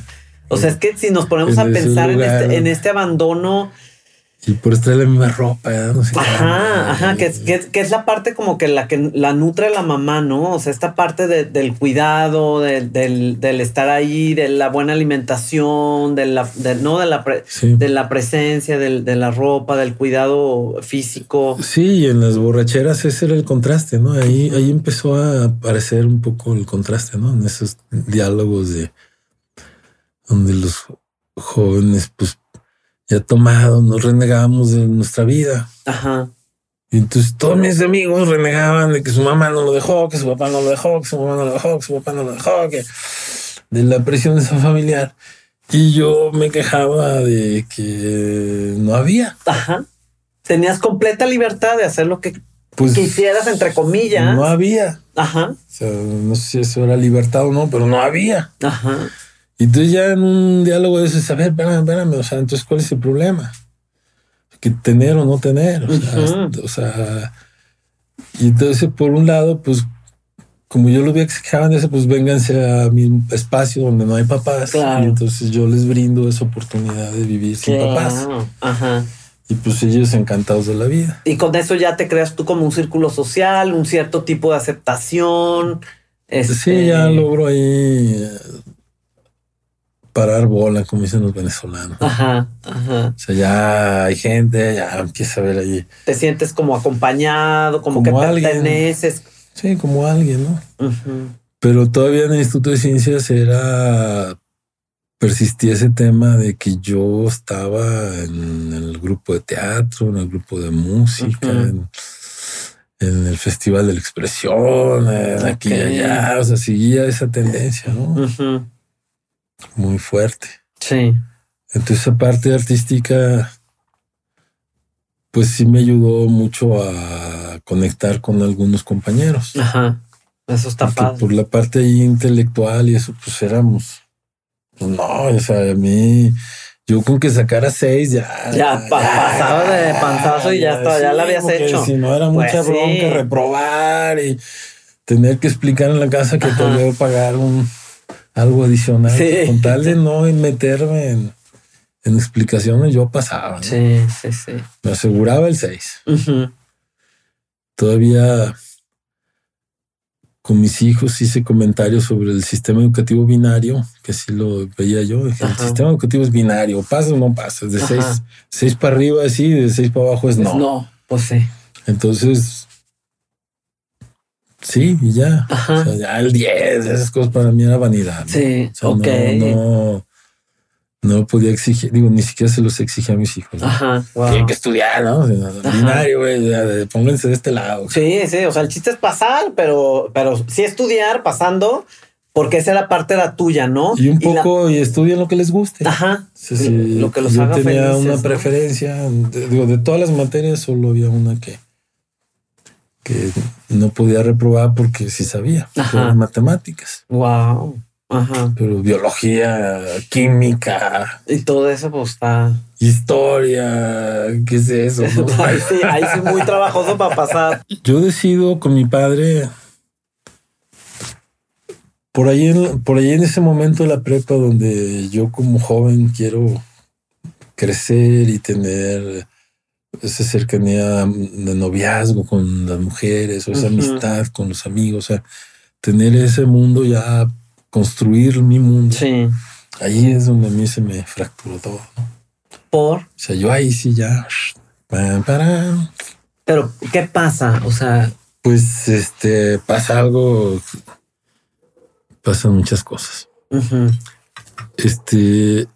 O sea, es que si nos ponemos a pensar en, este, en este abandono y por estar la misma ropa, no sé. Ajá, ajá, que es, que, es la parte como que la que la nutre la mamá, ¿no? O sea, esta parte del cuidado, del, estar ahí, de la buena alimentación, de la, no de la, de la presencia, de la ropa, del cuidado físico. Sí, en las borracheras ese era el contraste, ¿no? Ahí, ahí empezó a aparecer un poco el contraste, ¿no? En esos diálogos de donde los jóvenes, pues ya tomado, nos renegábamos de nuestra vida. Ajá. Y entonces todos mis amigos renegaban de que su mamá no lo dejó, que su papá no lo dejó, que su mamá no lo dejó, que su papá no lo dejó, que de la presión de esa familiar. Y yo me quejaba de que no había. Ajá. Tenías completa libertad de hacer lo que pues, quisieras, entre comillas. No había. Ajá. O sea, no sé si eso era libertad o no, pero no había. Ajá. Y entonces ya en un diálogo de eso, a ver, espérame, espérame, o sea, entonces, ¿cuál es el problema? Que tener o no tener, o sea, y entonces, por un lado, pues, como yo lo vi que se quejaban de eso, pues vénganse a mi espacio donde no hay papás. Y entonces yo les brindo esa oportunidad de vivir sin papás. Ajá. Y pues ellos encantados de la vida. Y con eso ya te creas tú como un círculo social, un cierto tipo de aceptación. Sí, ya este logro ahí parar bola, como dicen los venezolanos. Ajá, ajá. O sea, ya hay gente, ya empieza a ver allí. Te sientes como acompañado, como, que perteneces. Sí, como alguien, ¿no? Pero todavía en el Instituto de Ciencias era persistía ese tema de que yo estaba en el grupo de teatro, en el grupo de música, en, el Festival de la Expresión, aquí y allá. O sea, seguía esa tendencia, ¿no? Muy fuerte. Sí. Entonces esa parte artística, pues sí me ayudó mucho a conectar con algunos compañeros. Ajá. Eso está padre. Por la parte intelectual y eso, pues éramos. Pues no, o sea, a mí, yo con que sacara seis ya. Ya, pasaba de panzazo y ya, está, ya la habías hecho. Si no era mucha pues bronca reprobar y tener que explicar en la casa que te voy a pagar un algo adicional. Con tal de no meterme en, explicaciones, yo pasaba. Sí, sí, sí. Me aseguraba el 6. Todavía con mis hijos hice comentarios sobre el sistema educativo binario, que sí lo veía yo. El sistema educativo es binario, pasa o no pasa. De 6 seis, para arriba sí, de 6 para abajo es no. No, pues sí. Entonces, Sí, y ya. O sea, ya el 10, esas cosas para mí era vanidad. Sí, ok. No, no, podía exigir, digo, ni siquiera se los exige a mis hijos. Ajá. Tienen que estudiar, ¿no? binario, güey, pónganse de este lado. Sí, sí, o sea, el chiste es pasar, pero, pero sí estudiar, pasando, porque esa era parte la tuya, ¿no? Y un poco, y, estudien lo que les guste. Ajá. Sí, lo que los yo tenía una preferencia, digo, de todas las materias solo había una que que no podía reprobar porque sí sabía, matemáticas. Wow. Ajá. Pero biología, química. Y todo eso, pues está. Historia, ¿qué es eso? ahí sí, ahí sí, muy trabajoso para pasar. Yo decido con mi padre. Por ahí, en, por ahí en ese momento de la prepa donde yo como joven quiero crecer y tener esa cercanía de noviazgo con las mujeres o esa amistad con los amigos, o sea, tener ese mundo ya, construir mi mundo. Sí. Ahí es donde a mí se me fracturó todo. ¿Por? O sea, yo ahí sí ya. Pero, ¿qué pasa? O sea, Pues este pasa algo. Pasan muchas cosas. Este.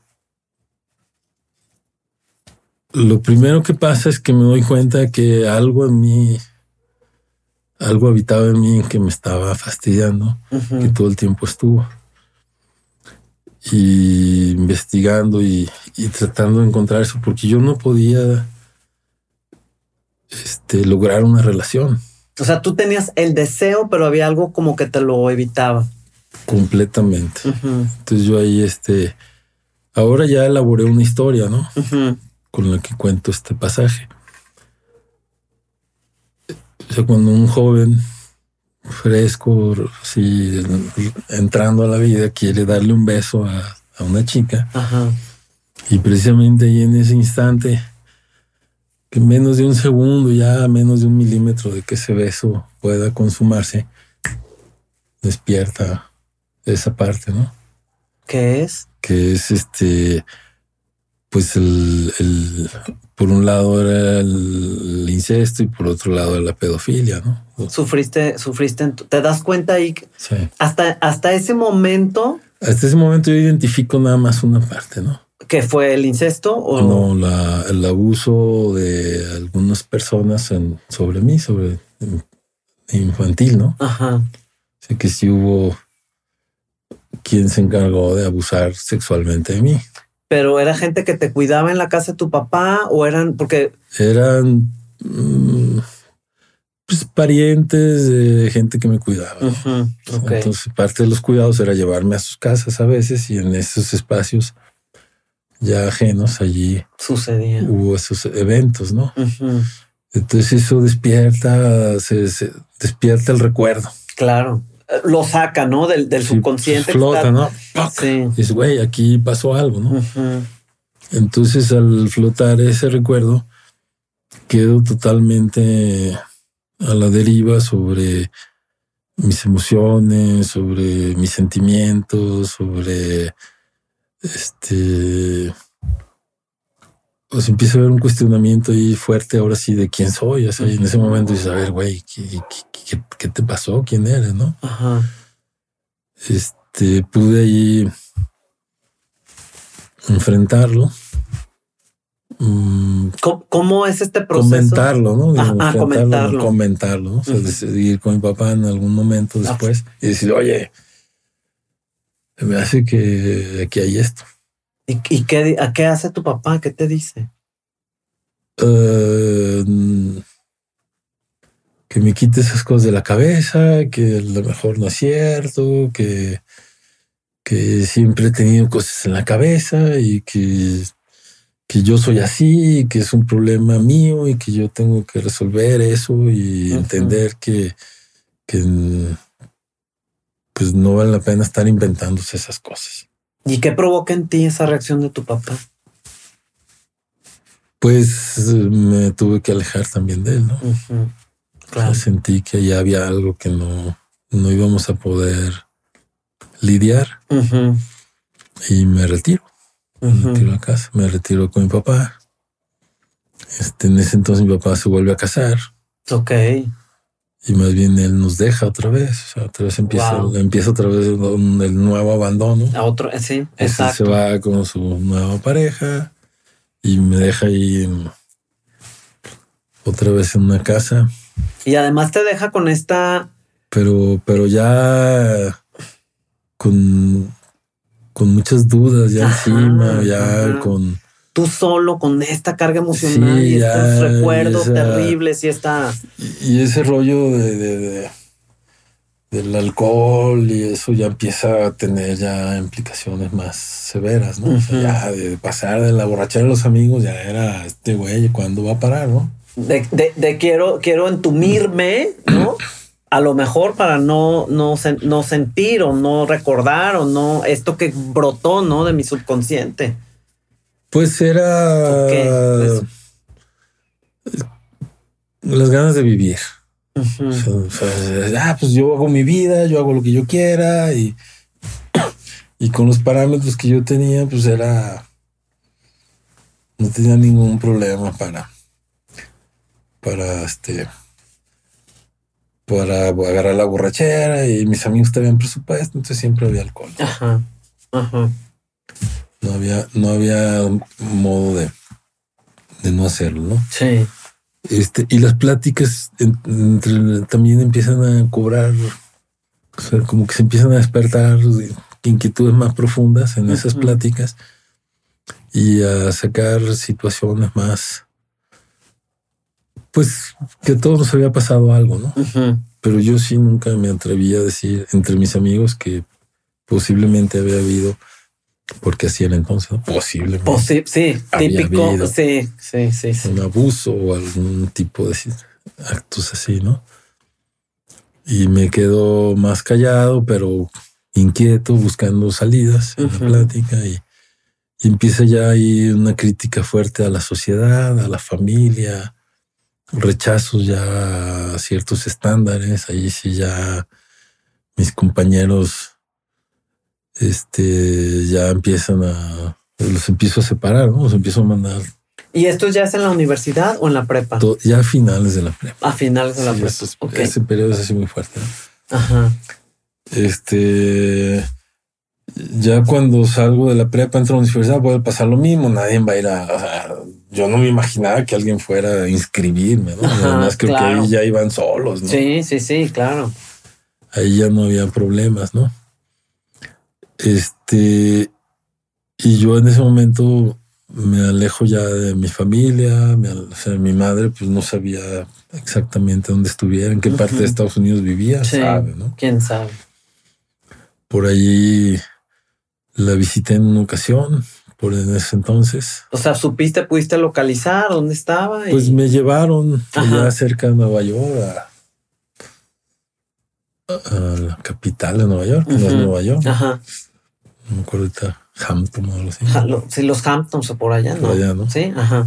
Lo primero que pasa es que me doy cuenta que algo en mí, algo habitaba en mí que me estaba fastidiando, que todo el tiempo estuvo. Y investigando y, y tratando de encontrar eso, porque yo no podía este, lograr una relación O sea, tú tenías el deseo, pero había algo como que te lo evitaba. completamente. Entonces yo ahí, este, ahora ya elaboré una historia, ¿no? Con la que cuento este pasaje. O sea, cuando un joven fresco, sí, entrando a la vida, quiere darle un beso a, a una chica, Ajá. y precisamente ahí en ese instante, que en menos de un segundo, ya menos de un milímetro de que ese beso pueda consumarse, despierta esa parte, ¿no? ¿Qué es? que es este, pues el, el- por un lado era el, incesto y por otro lado la pedofilia, ¿no? Sufriste, sufriste. ¿Te das cuenta ahí? que Sí. Hasta, hasta ese momento Hasta ese momento yo identifico nada más una parte, ¿no? que fue el incesto o No, la, el abuso de algunas personas en- sobre mí, sobre infantil, ¿no? Ajá. Sé que sí hubo quien se encargó de abusar sexualmente de mí. Pero era gente que te cuidaba en la casa de tu papá o eran porque eran mm, pues, parientes de gente que me cuidaba. Entonces, parte de los cuidados era llevarme a sus casas a veces y en esos espacios ya ajenos allí sucedía. hubo esos eventos, ¿no? Entonces eso despierta, se, se- despierta el recuerdo. Claro. Lo saca, ¿no? Del, del Sí, subconsciente. flota, está- ¿no? Sí. Dices, güey, aquí pasó algo, ¿no? Entonces, al flotar ese recuerdo, quedo totalmente a la deriva sobre mis emociones, sobre mis sentimientos, sobre este. Pues empieza a haber un cuestionamiento ahí fuerte ahora sí de quién soy. O sea, y en ese momento dices, a ver, güey, ¿qué, qué- qué- qué te pasó? ¿Quién eres? ¿No? Ajá. este, pude ahí enfrentarlo, mm, ¿Cómo, cómo es este proceso? comentarlo, ¿no? Digo, Ah, ah, comentarlo. comentarlo, ¿no? O sea, decidir con mi papá en algún momento Ah. después y decir, oye, me hace que aquí hay esto. ¿Y, y qué, a qué hace tu papá? ¿Qué te dice? Eh, mm, que me quite esas cosas de la cabeza, que a lo mejor no es cierto, que, que siempre he tenido cosas en la cabeza y que, que yo soy así, y que es un problema mío y que yo tengo que resolver eso y entender que, que mm, pues no vale la pena estar inventándose esas cosas. ¿Y qué provoca en ti esa reacción de tu papá? Pues me tuve que alejar también de él, ¿no? Claro. Sentí que ya había algo que no, no íbamos a poder lidiar y me retiro, me retiro a casa, me retiro con mi papá. Este, en ese entonces mi papá se vuelve a casar Ok. Y más bien él nos deja otra vez, o sea, otra vez empieza, Wow. empieza otra vez un- el nuevo abandono. A otro, eh, sí, Ese se exacto. va con su nueva pareja y me deja ahí en- otra vez en una casa. Y además te deja con esta, pero, pero ya con, con muchas dudas ya Ajá, encima, ya ajá. con tú solo con esta carga emocional Sí, y ya, estos recuerdos esa- terribles y esta... y ese rollo de, de- de- del alcohol y eso ya empieza a tener ya implicaciones más severas, ¿no? O sea, ya de pasar de la borrachera de los amigos ya era este güey, ¿cuándo va a parar, no? De, de- quiero, quiero entumirme, ¿no? A lo mejor para no, no, no sentir o no recordar o no esto que brotó, ¿no? De mi subconsciente. Pues era las ganas de vivir. O sea, o sea, ah, pues yo hago mi vida, yo hago lo que yo quiera y, y con los parámetros que yo tenía, pues era no tenía ningún problema para, para este, para agarrar la borrachera y mis amigos tenían presupuesto, entonces siempre había alcohol. Ajá. Ajá. No había, no había modo de, de no hacerlo, ¿no? Sí. Este, y las pláticas entre, también empiezan a cobrar, o sea, como que se empiezan a despertar inquietudes más profundas en esas pláticas y a sacar situaciones más, pues que a todos nos había pasado algo, ¿no? Pero yo sí nunca me atreví a decir entre mis amigos que posiblemente había habido porque así era entonces, ¿no? posiblemente. sí, típico. Sí, sí, sí, sí, Un abuso o algún tipo de actos así, ¿no? Y me quedo más callado, pero inquieto, buscando salidas en la plática y, empieza ya ahí una crítica fuerte a la sociedad, a la familia, rechazos ya a ciertos estándares. Ahí sí ya mis compañeros este, ya empiezan a, los empiezo a separar, ¿no? Los empiezo a mandar. ¿Y esto ya es en la universidad o en la prepa? ya a finales de la prepa. A finales de la prepa. Ese periodo es así muy fuerte. Ajá. Este, ya cuando salgo de la prepa, entro a la universidad, puede pasar lo mismo. Nadie va a ir a, yo no me imaginaba que alguien fuera a inscribirme, ¿no? Además, creo que ahí ya iban solos, ¿no? Sí, sí, sí, claro. Ahí ya no había problemas, ¿no? Este, y yo en ese momento me alejo ya de mi familia, o sea, mi madre pues no sabía exactamente dónde estuviera, en qué parte de Estados Unidos vivía, sabe, ¿no? ¿Quién sabe? Por allí la visité en una ocasión, por en ese entonces. O sea, ¿supiste, pudiste localizar dónde estaba? Pues me llevaron allá cerca de Nueva York a, la capital de Nueva York, Nueva York. Ajá no me acuerdo ahorita, Hampton o algo así. sí, los Hamptons o por allá, ¿no? Por allá, ¿no? Sí, ajá.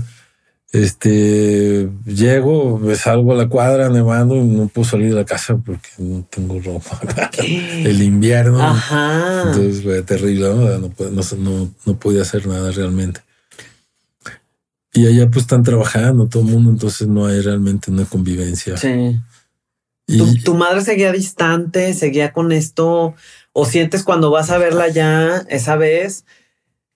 Este, llego, me salgo a la cuadra nevando y no puedo salir de la casa porque no tengo ropa. El invierno. Ajá. Entonces fue terrible, ¿no? No, no, no, podía hacer nada realmente. Y allá pues están trabajando todo el mundo, entonces no hay realmente una convivencia. Sí. ¿Tu, madre seguía distante, seguía con esto, o sientes cuando vas a verla ya esa vez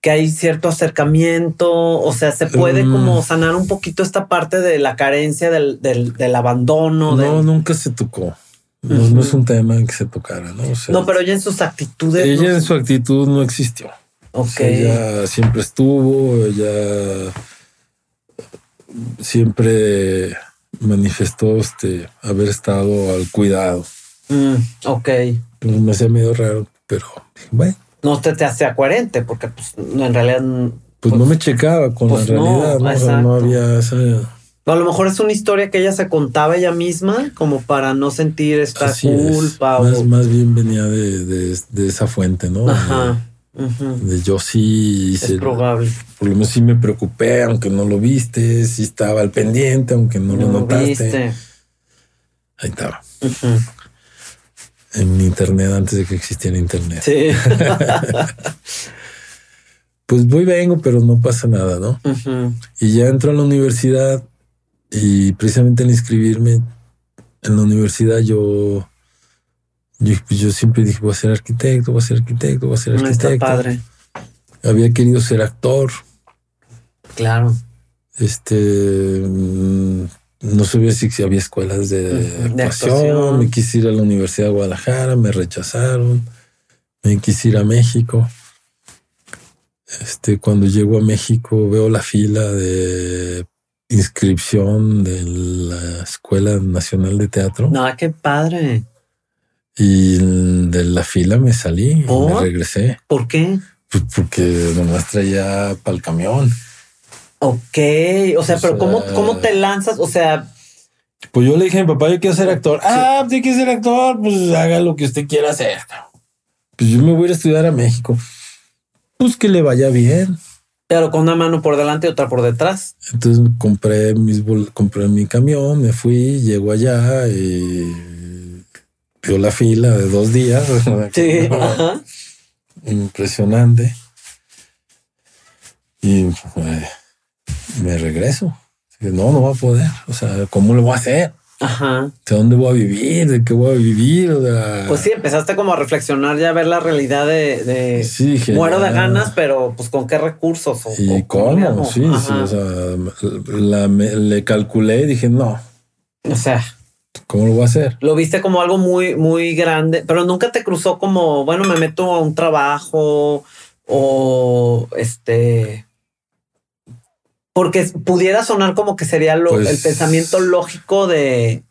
que hay cierto acercamiento, o sea, se puede mm. como sanar un poquito esta parte de la carencia del, abandono. No, nunca se tocó. No, es un tema en que se tocara, ¿no? no, pero ella en sus actitudes. Ella en su actitud no existió. Ok. ella siempre estuvo, ella siempre manifestó este haber estado al cuidado. Mm, ok. Pues me hacía medio raro, pero bueno. No te, te hacía coherente, porque pues en realidad. Pues, no pues, me checaba con la pues, realidad, ¿no? no había esa. A lo mejor es una historia que ella se contaba ella misma, como para no sentir esta culpa. Más, más bien venía de, de, esa fuente, ¿no? Ajá. De yo sí. Es probable. Por lo menos sí me preocupé, aunque no lo viste, sí estaba al pendiente, aunque no, lo notaste. Ahí estaba. En internet antes de que existiera internet. Sí. pues voy, vengo, pero no pasa nada, ¿no? Y ya entro a la universidad y precisamente al inscribirme en la universidad yo pues, yo, siempre dije, voy a ser arquitecto, voy a ser arquitecto, voy a ser arquitecto. Está padre. Había querido ser actor. Claro. Este, mm, no sabía si había escuelas de, actuación. Me quise ir a la Universidad de Guadalajara, me rechazaron. Me quise ir a México. Este, cuando llego a México veo la fila de inscripción de la Escuela Nacional de Teatro. No, qué padre. Y de la fila me salí y me regresé. ¿Por qué? Pues porque nomás traía para el camión. Ok, o sea, pero ¿cómo, ¿cómo te lanzas? O sea... Pues yo le dije a mi papá, yo quiero ser actor. Ah, pues quiere ser actor, pues haga lo que usted quiera hacer. Pues yo me voy a ir a estudiar a México. Pues que le vaya bien. Pero con una mano por delante y otra por detrás. Entonces compré mis compré mi camión, me fui, llego allá y vio la fila de dos días. Sí, Impresionante. Y eh, me regreso. No, no va a poder. O sea, ¿cómo lo voy a hacer? Ajá. ¿De dónde voy a vivir? ¿De qué voy a vivir? O sea, Pues sí, empezaste como a reflexionar ya a ver la realidad de, de Sí, dije, muero de ah. ganas, pero pues con qué recursos o, ¿Y o cómo? Sí, sí. O sea, la- me- le calculé y dije, no, O sea, ¿cómo lo voy a hacer? lo viste como algo muy, muy grande, pero nunca te cruzó como, bueno, me meto a un trabajo o este. Porque pudiera sonar como que sería lo- Pues- el pensamiento lógico de,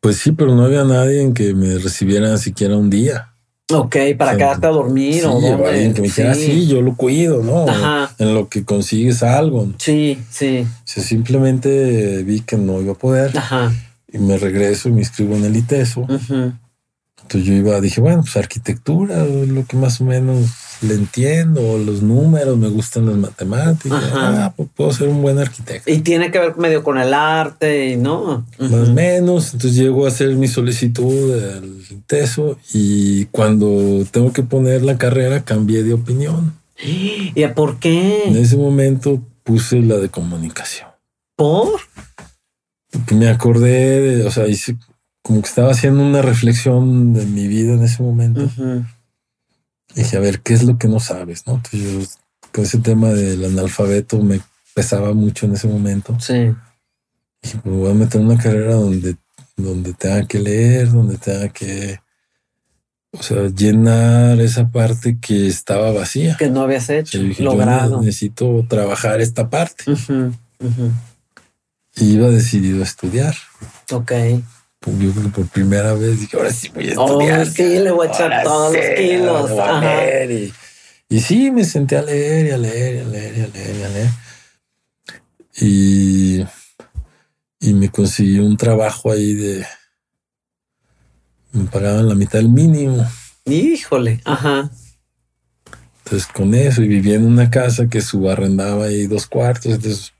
Pues sí, pero no había nadie en que me recibiera siquiera un día. ok, para Sí. quedarte a dormir Sí, o o dónde. alguien que me dijera, sí, yo lo cuido, ¿no? Ajá. En lo que consigues algo. O Sí, sí. sea, simplemente vi que no iba a poder Ajá. y me regreso y me inscribo en el ITESO. Entonces yo iba, dije, bueno, pues arquitectura, lo que más o menos le entiendo, los números, me gustan las matemáticas. Ah, pues puedo ser un buen arquitecto. Y tiene que ver medio con el arte y no. Más o menos. Entonces llego a hacer mi solicitud del TESO y cuando tengo que poner la carrera cambié de opinión. ¿Y por En qué? ese momento puse la de comunicación. ¿Por? Porque me acordé de, o sea, hice como que estaba haciendo una reflexión de mi vida en ese momento. Y dije, a ver, ¿qué es lo que no sabes? ¿no? Entonces yo, con ese tema del analfabeto me pesaba mucho en ese momento. Sí. Dije, pues voy a meter una carrera donde, donde tenga que leer, donde tenga que, o sea, llenar esa parte que estaba vacía. Que no habías O hecho, sea, dije, yo logrado. necesito trabajar esta parte. Y iba decidido a estudiar. Ok. Pues Yo creo que por primera vez dije, ahora sí voy a Oh, estudiar. sí, le voy a echar todos los kilos. ahora voy a Ajá. leer". Y, y sí, me senté a leer y a leer y a leer y a leer y a leer. Y, y me conseguí un trabajo ahí de... Me pagaban la mitad del mínimo. Híjole. Ajá. Entonces con eso y vivía en una casa que subarrendaba ahí dos cuartos. Entonces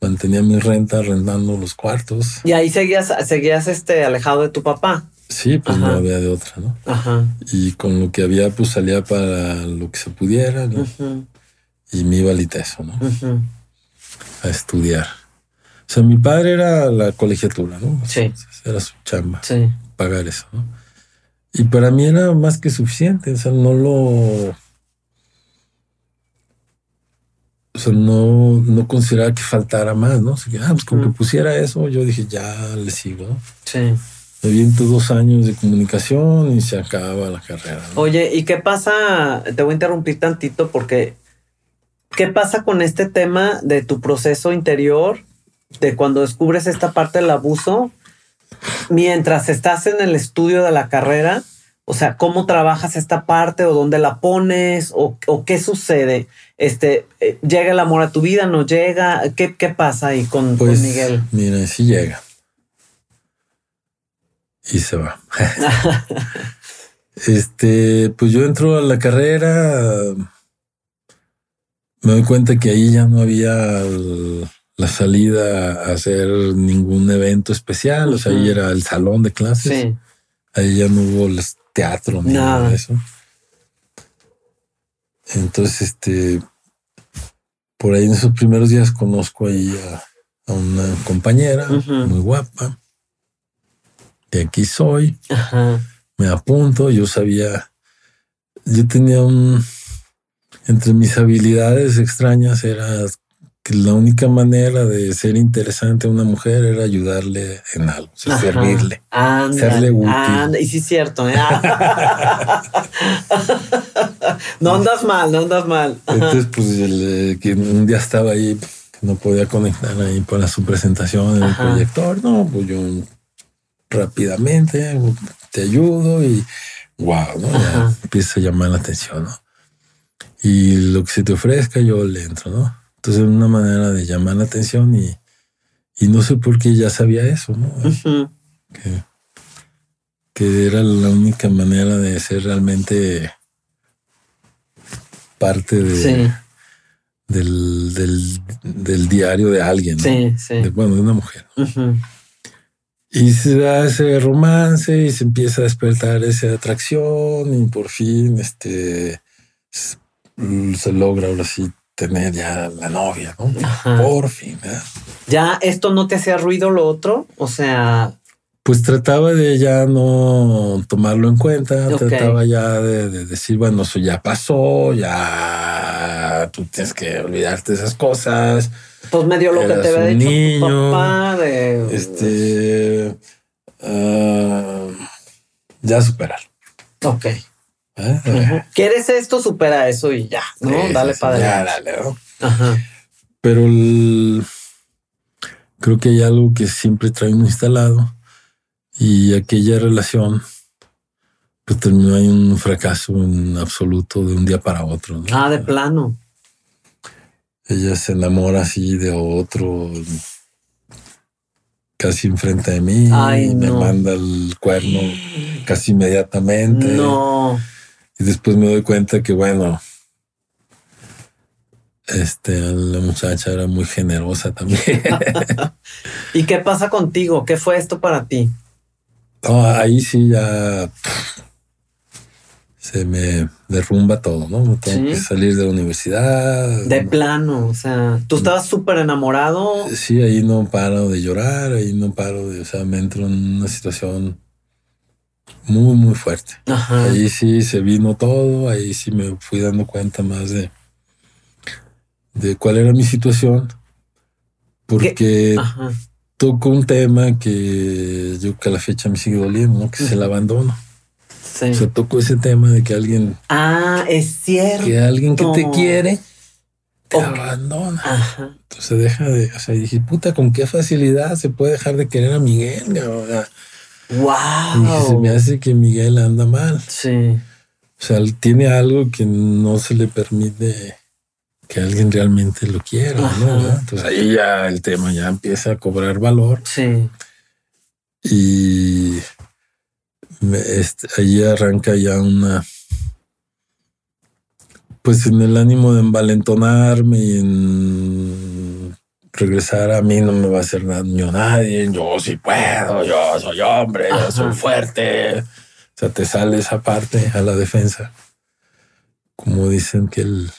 mantenía mi renta arrendando los cuartos. Y ahí seguías, seguías este alejado de tu papá. Sí, pues Ajá. no había de otra, ¿no? Ajá. y con lo que había pues salía para lo que se pudiera ¿no? Ujú, y me iba al ITESO ¿no? ujú. a estudiar. O sea, mi padre era la colegiatura, ¿no? Sí. Era su chamba, Sí. pagar eso, ¿no? Y para mí era más que suficiente, o sea, no lo... O sea, no, no consideraba que faltara más, ¿no? O sea, que, ah, pues Ujú. que pusiera eso, yo dije, ya le sigo, ¿no? Sí. Me aviento dos años de comunicación y se acaba la carrera. ¿no? Oye, ¿y qué pasa? Te voy a interrumpir tantito porque ¿qué pasa con este tema de tu proceso interior de cuando descubres esta parte del abuso mientras estás en el estudio de la carrera? O sea, ¿cómo trabajas esta parte o dónde la pones o, o qué sucede? Este, eh, ¿Llega el amor a tu vida? ¿No llega? ¿Qué, qué pasa ahí con, con Pues, Miguel? mira, sí llega. Y se va. este, pues yo entro a la carrera, me doy cuenta que ahí ya no había el- la salida a hacer ningún evento especial, o sea, ahí era el salón de clases, Sí. ahí ya no hubo el teatro ni nada Nada. de eso. Entonces, este, por ahí en esos primeros días conozco ahí a, a una compañera muy guapa. De aquí soy, Ajá. me apunto. Yo sabía, yo tenía un, entre mis habilidades extrañas era que la única manera de ser interesante a una mujer era ayudarle en algo, o sea, Ajá. servirle. Anda, Serle útil. anda, y sí es cierto. ¿eh? no andas mal, no andas mal. Entonces, pues el, eh, que un día estaba ahí, no podía conectar ahí para su presentación en el Ajá. proyector. No, pues yo rápidamente te ayudo y wow, ¿no? Ya empieza a llamar la atención, ¿no? Y lo que se te ofrezca, yo le entro, ¿no? Entonces, es una manera de llamar la atención y, y no sé por qué ya sabía eso, ¿no? Que, que era la única manera de ser realmente parte de, Sí, del, del, del diario de alguien, ¿no? sí, sí. De- bueno, de una mujer. Y se da ese romance y se empieza a despertar esa atracción y por fin este se logra ahora sí tener ya la novia, ¿no? Por fin. ¿Ya esto no te hacía ruido lo otro? O sea... Pues trataba de ya no tomarlo en cuenta, trataba ya de, decir, bueno, eso ya pasó, ya tú tienes que olvidarte de esas cosas. Pues medio lo que te había dicho niño, tu papá Este... Ah, ya superar. Ok. ¿Quieres esto? Supera eso y ya, ¿no? dale padre. Ya, dale, Ajá. Pero creo que hay algo que siempre traen instalado y aquella relación pues terminó en un fracaso en absoluto de un día para otro. Ah, de plano. Ella se enamora así de otro casi enfrente de mí. y Me manda el cuerno casi inmediatamente. No. Y después me doy cuenta que, bueno, este, la muchacha era muy generosa también. ¿Y qué pasa contigo? ¿Qué fue esto para ti? ahí sí ya se me derrumba todo, ¿no? Tengo que salir de la universidad. De plano, o sea, tú estabas súper enamorado. Sí, ahí no paro de llorar, ahí no paro de, o sea, me entro en una situación muy, muy fuerte. Ahí sí se vino todo, ahí sí me fui dando cuenta más de, de cuál era mi situación, porque toco un tema que yo que a la fecha me sigue doliendo, ¿no? que es el abandono. Sí. O sea, toco ese tema de que alguien... Ah, es cierto. Que alguien que te quiere te abandona. Entonces deja de... O sea, dije, puta, ¿con qué facilidad se puede dejar de querer a Miguel? O sea, Wow. se me hace que Miguel anda mal. Sí. O sea, tiene algo que no se le permite que alguien realmente lo quiera, ¿no? Entonces ahí ya el tema ya empieza a cobrar valor. Sí. Y este, ahí arranca ya una, pues en el ánimo de envalentonarme y en regresar a mí no me va a hacer daño nadie, yo sí puedo, yo soy hombre, yo soy fuerte. O sea, te sale esa parte a la defensa. Como dicen que el,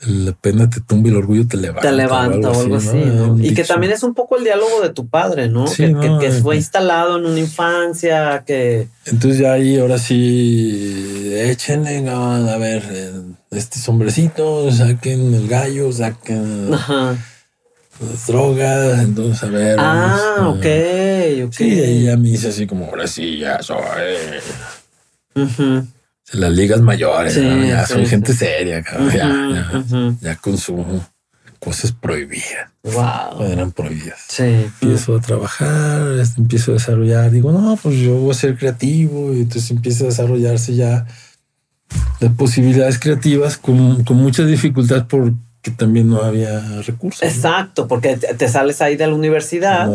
la pena te tumba y el orgullo te levanta. Te levanta o algo así. Y que también es un poco el diálogo de tu padre, ¿no? que, fue instalado en una infancia, que... Entonces ya ahí ahora sí, échenle, a ver, este sombrecito, saquen el gallo, saquen... Ajá drogas, entonces a ver. Ah, ok, ok. Sí, ella me dice así como, ahora sí, ya soy. Las ligas mayores, ya soy gente seria, cabrón, ya, ya, consumo cosas prohibidas. Wow. Eran prohibidas. Sí. Empiezo a trabajar, empiezo a desarrollar, digo, no, pues yo voy a ser creativo, y entonces empieza a desarrollarse ya las posibilidades creativas con, con mucha dificultad por que también no había recursos. Exacto, porque te sales ahí de la universidad,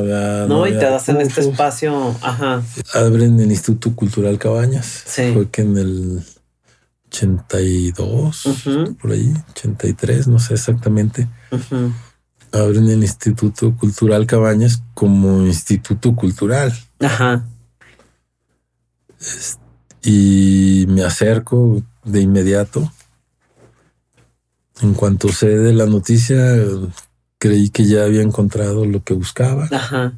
¿no? y te das en este espacio. Ajá. Abren el Instituto Cultural Cabañas. Sí. Fue que en el 82, por ahí, 83, no sé exactamente. Abren el Instituto Cultural Cabañas como Instituto Cultural. Ajá. y me acerco de inmediato en cuanto sé de la noticia, creí que ya había encontrado lo que buscaba. Ajá.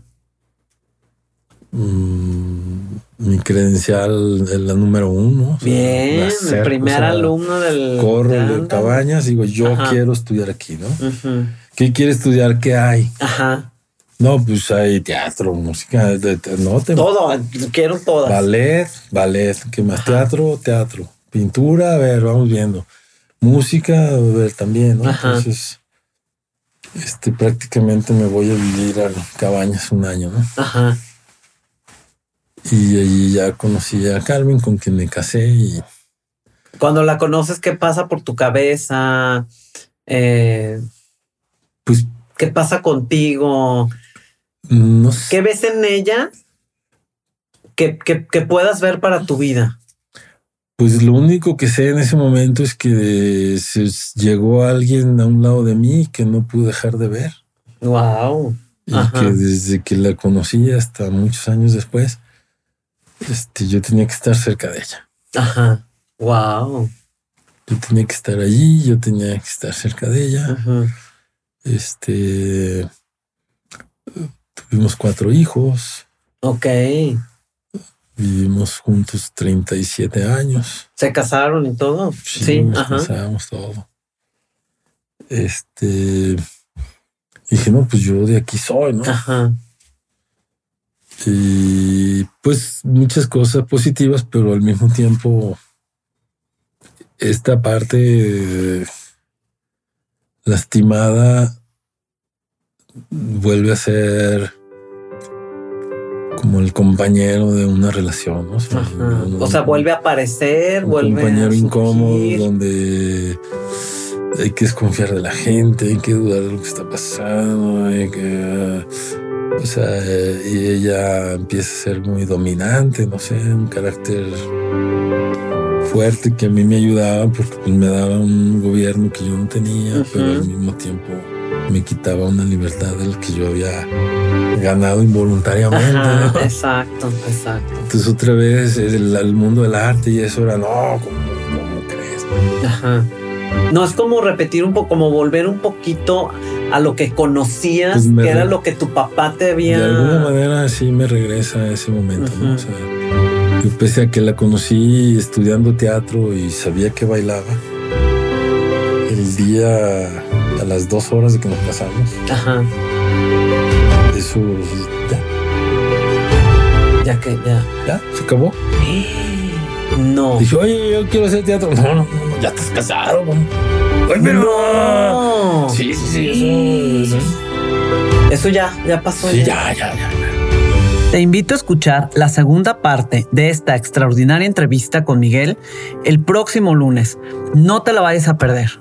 Mm, mi credencial es la número uno. Bien, el primer alumno del. Corro de, cabañas, digo, yo quiero estudiar aquí, ¿no? ¿Qué quiere estudiar? ¿Qué hay? Ajá. No, pues hay teatro, música, no Todo, quiero todas. Ballet, ballet, ¿qué más? Teatro, teatro. Pintura, a ver, vamos viendo música también, ¿no? Entonces, este, prácticamente me voy a vivir a Cabañas un año, ¿no? Ajá. Y allí ya conocí a Carmen, con quien me casé y... Cuando la conoces, ¿qué pasa por tu cabeza? Eh, pues... ¿Qué pasa contigo? No sé. ¿Qué ves en ella que, que puedas ver para tu vida? Pues lo único que sé en ese momento es que se llegó alguien a un lado de mí que no pude dejar de ver. Wow. Y que desde que la conocí hasta muchos años después, este, yo tenía que estar cerca de ella. Ajá. Wow. Yo tenía que estar allí, yo tenía que estar cerca de ella. Este tuvimos cuatro hijos. Ok. Vivimos juntos 37 años. ¿Se casaron y todo? Sí, nos casamos todo. Este dije, no, pues yo de aquí soy, ¿no? Ajá. Y pues muchas cosas positivas, pero al mismo tiempo esta parte lastimada vuelve a ser como el compañero de una relación, ¿no? O sea, vuelve a aparecer, un vuelve compañero incómodo donde hay que desconfiar de la gente, hay que dudar de lo que está pasando, hay que o sea, y ella empieza a ser muy dominante, no sé, un carácter fuerte que a mí me ayudaba porque me daba un gobierno que yo no tenía, pero al mismo tiempo me quitaba una libertad de la que yo había ganado involuntariamente. Exacto, exacto. Entonces otra vez el, mundo del arte y eso era, no, ¿cómo, crees? Ajá. No, es como repetir un poco, como volver un poquito a lo que conocías, pues que era lo que tu papá te había... De alguna manera sí me regresa a ese momento, ¿no? O sea, yo pese a que la conocí estudiando teatro y sabía que bailaba, el día a las dos horas de que nos casamos, Ajá. eso ya. Ya que ya. Ya, se acabó. No. Dije, oye, yo quiero hacer teatro. No, no, no, ya estás casado. Oye, pero. No. Sí, sí, sí. Eso, eso, ya, ya pasó. Sí, ya, ya, ya. Te invito a escuchar la segunda parte de esta extraordinaria entrevista con Miguel el próximo lunes. No te la vayas a perder.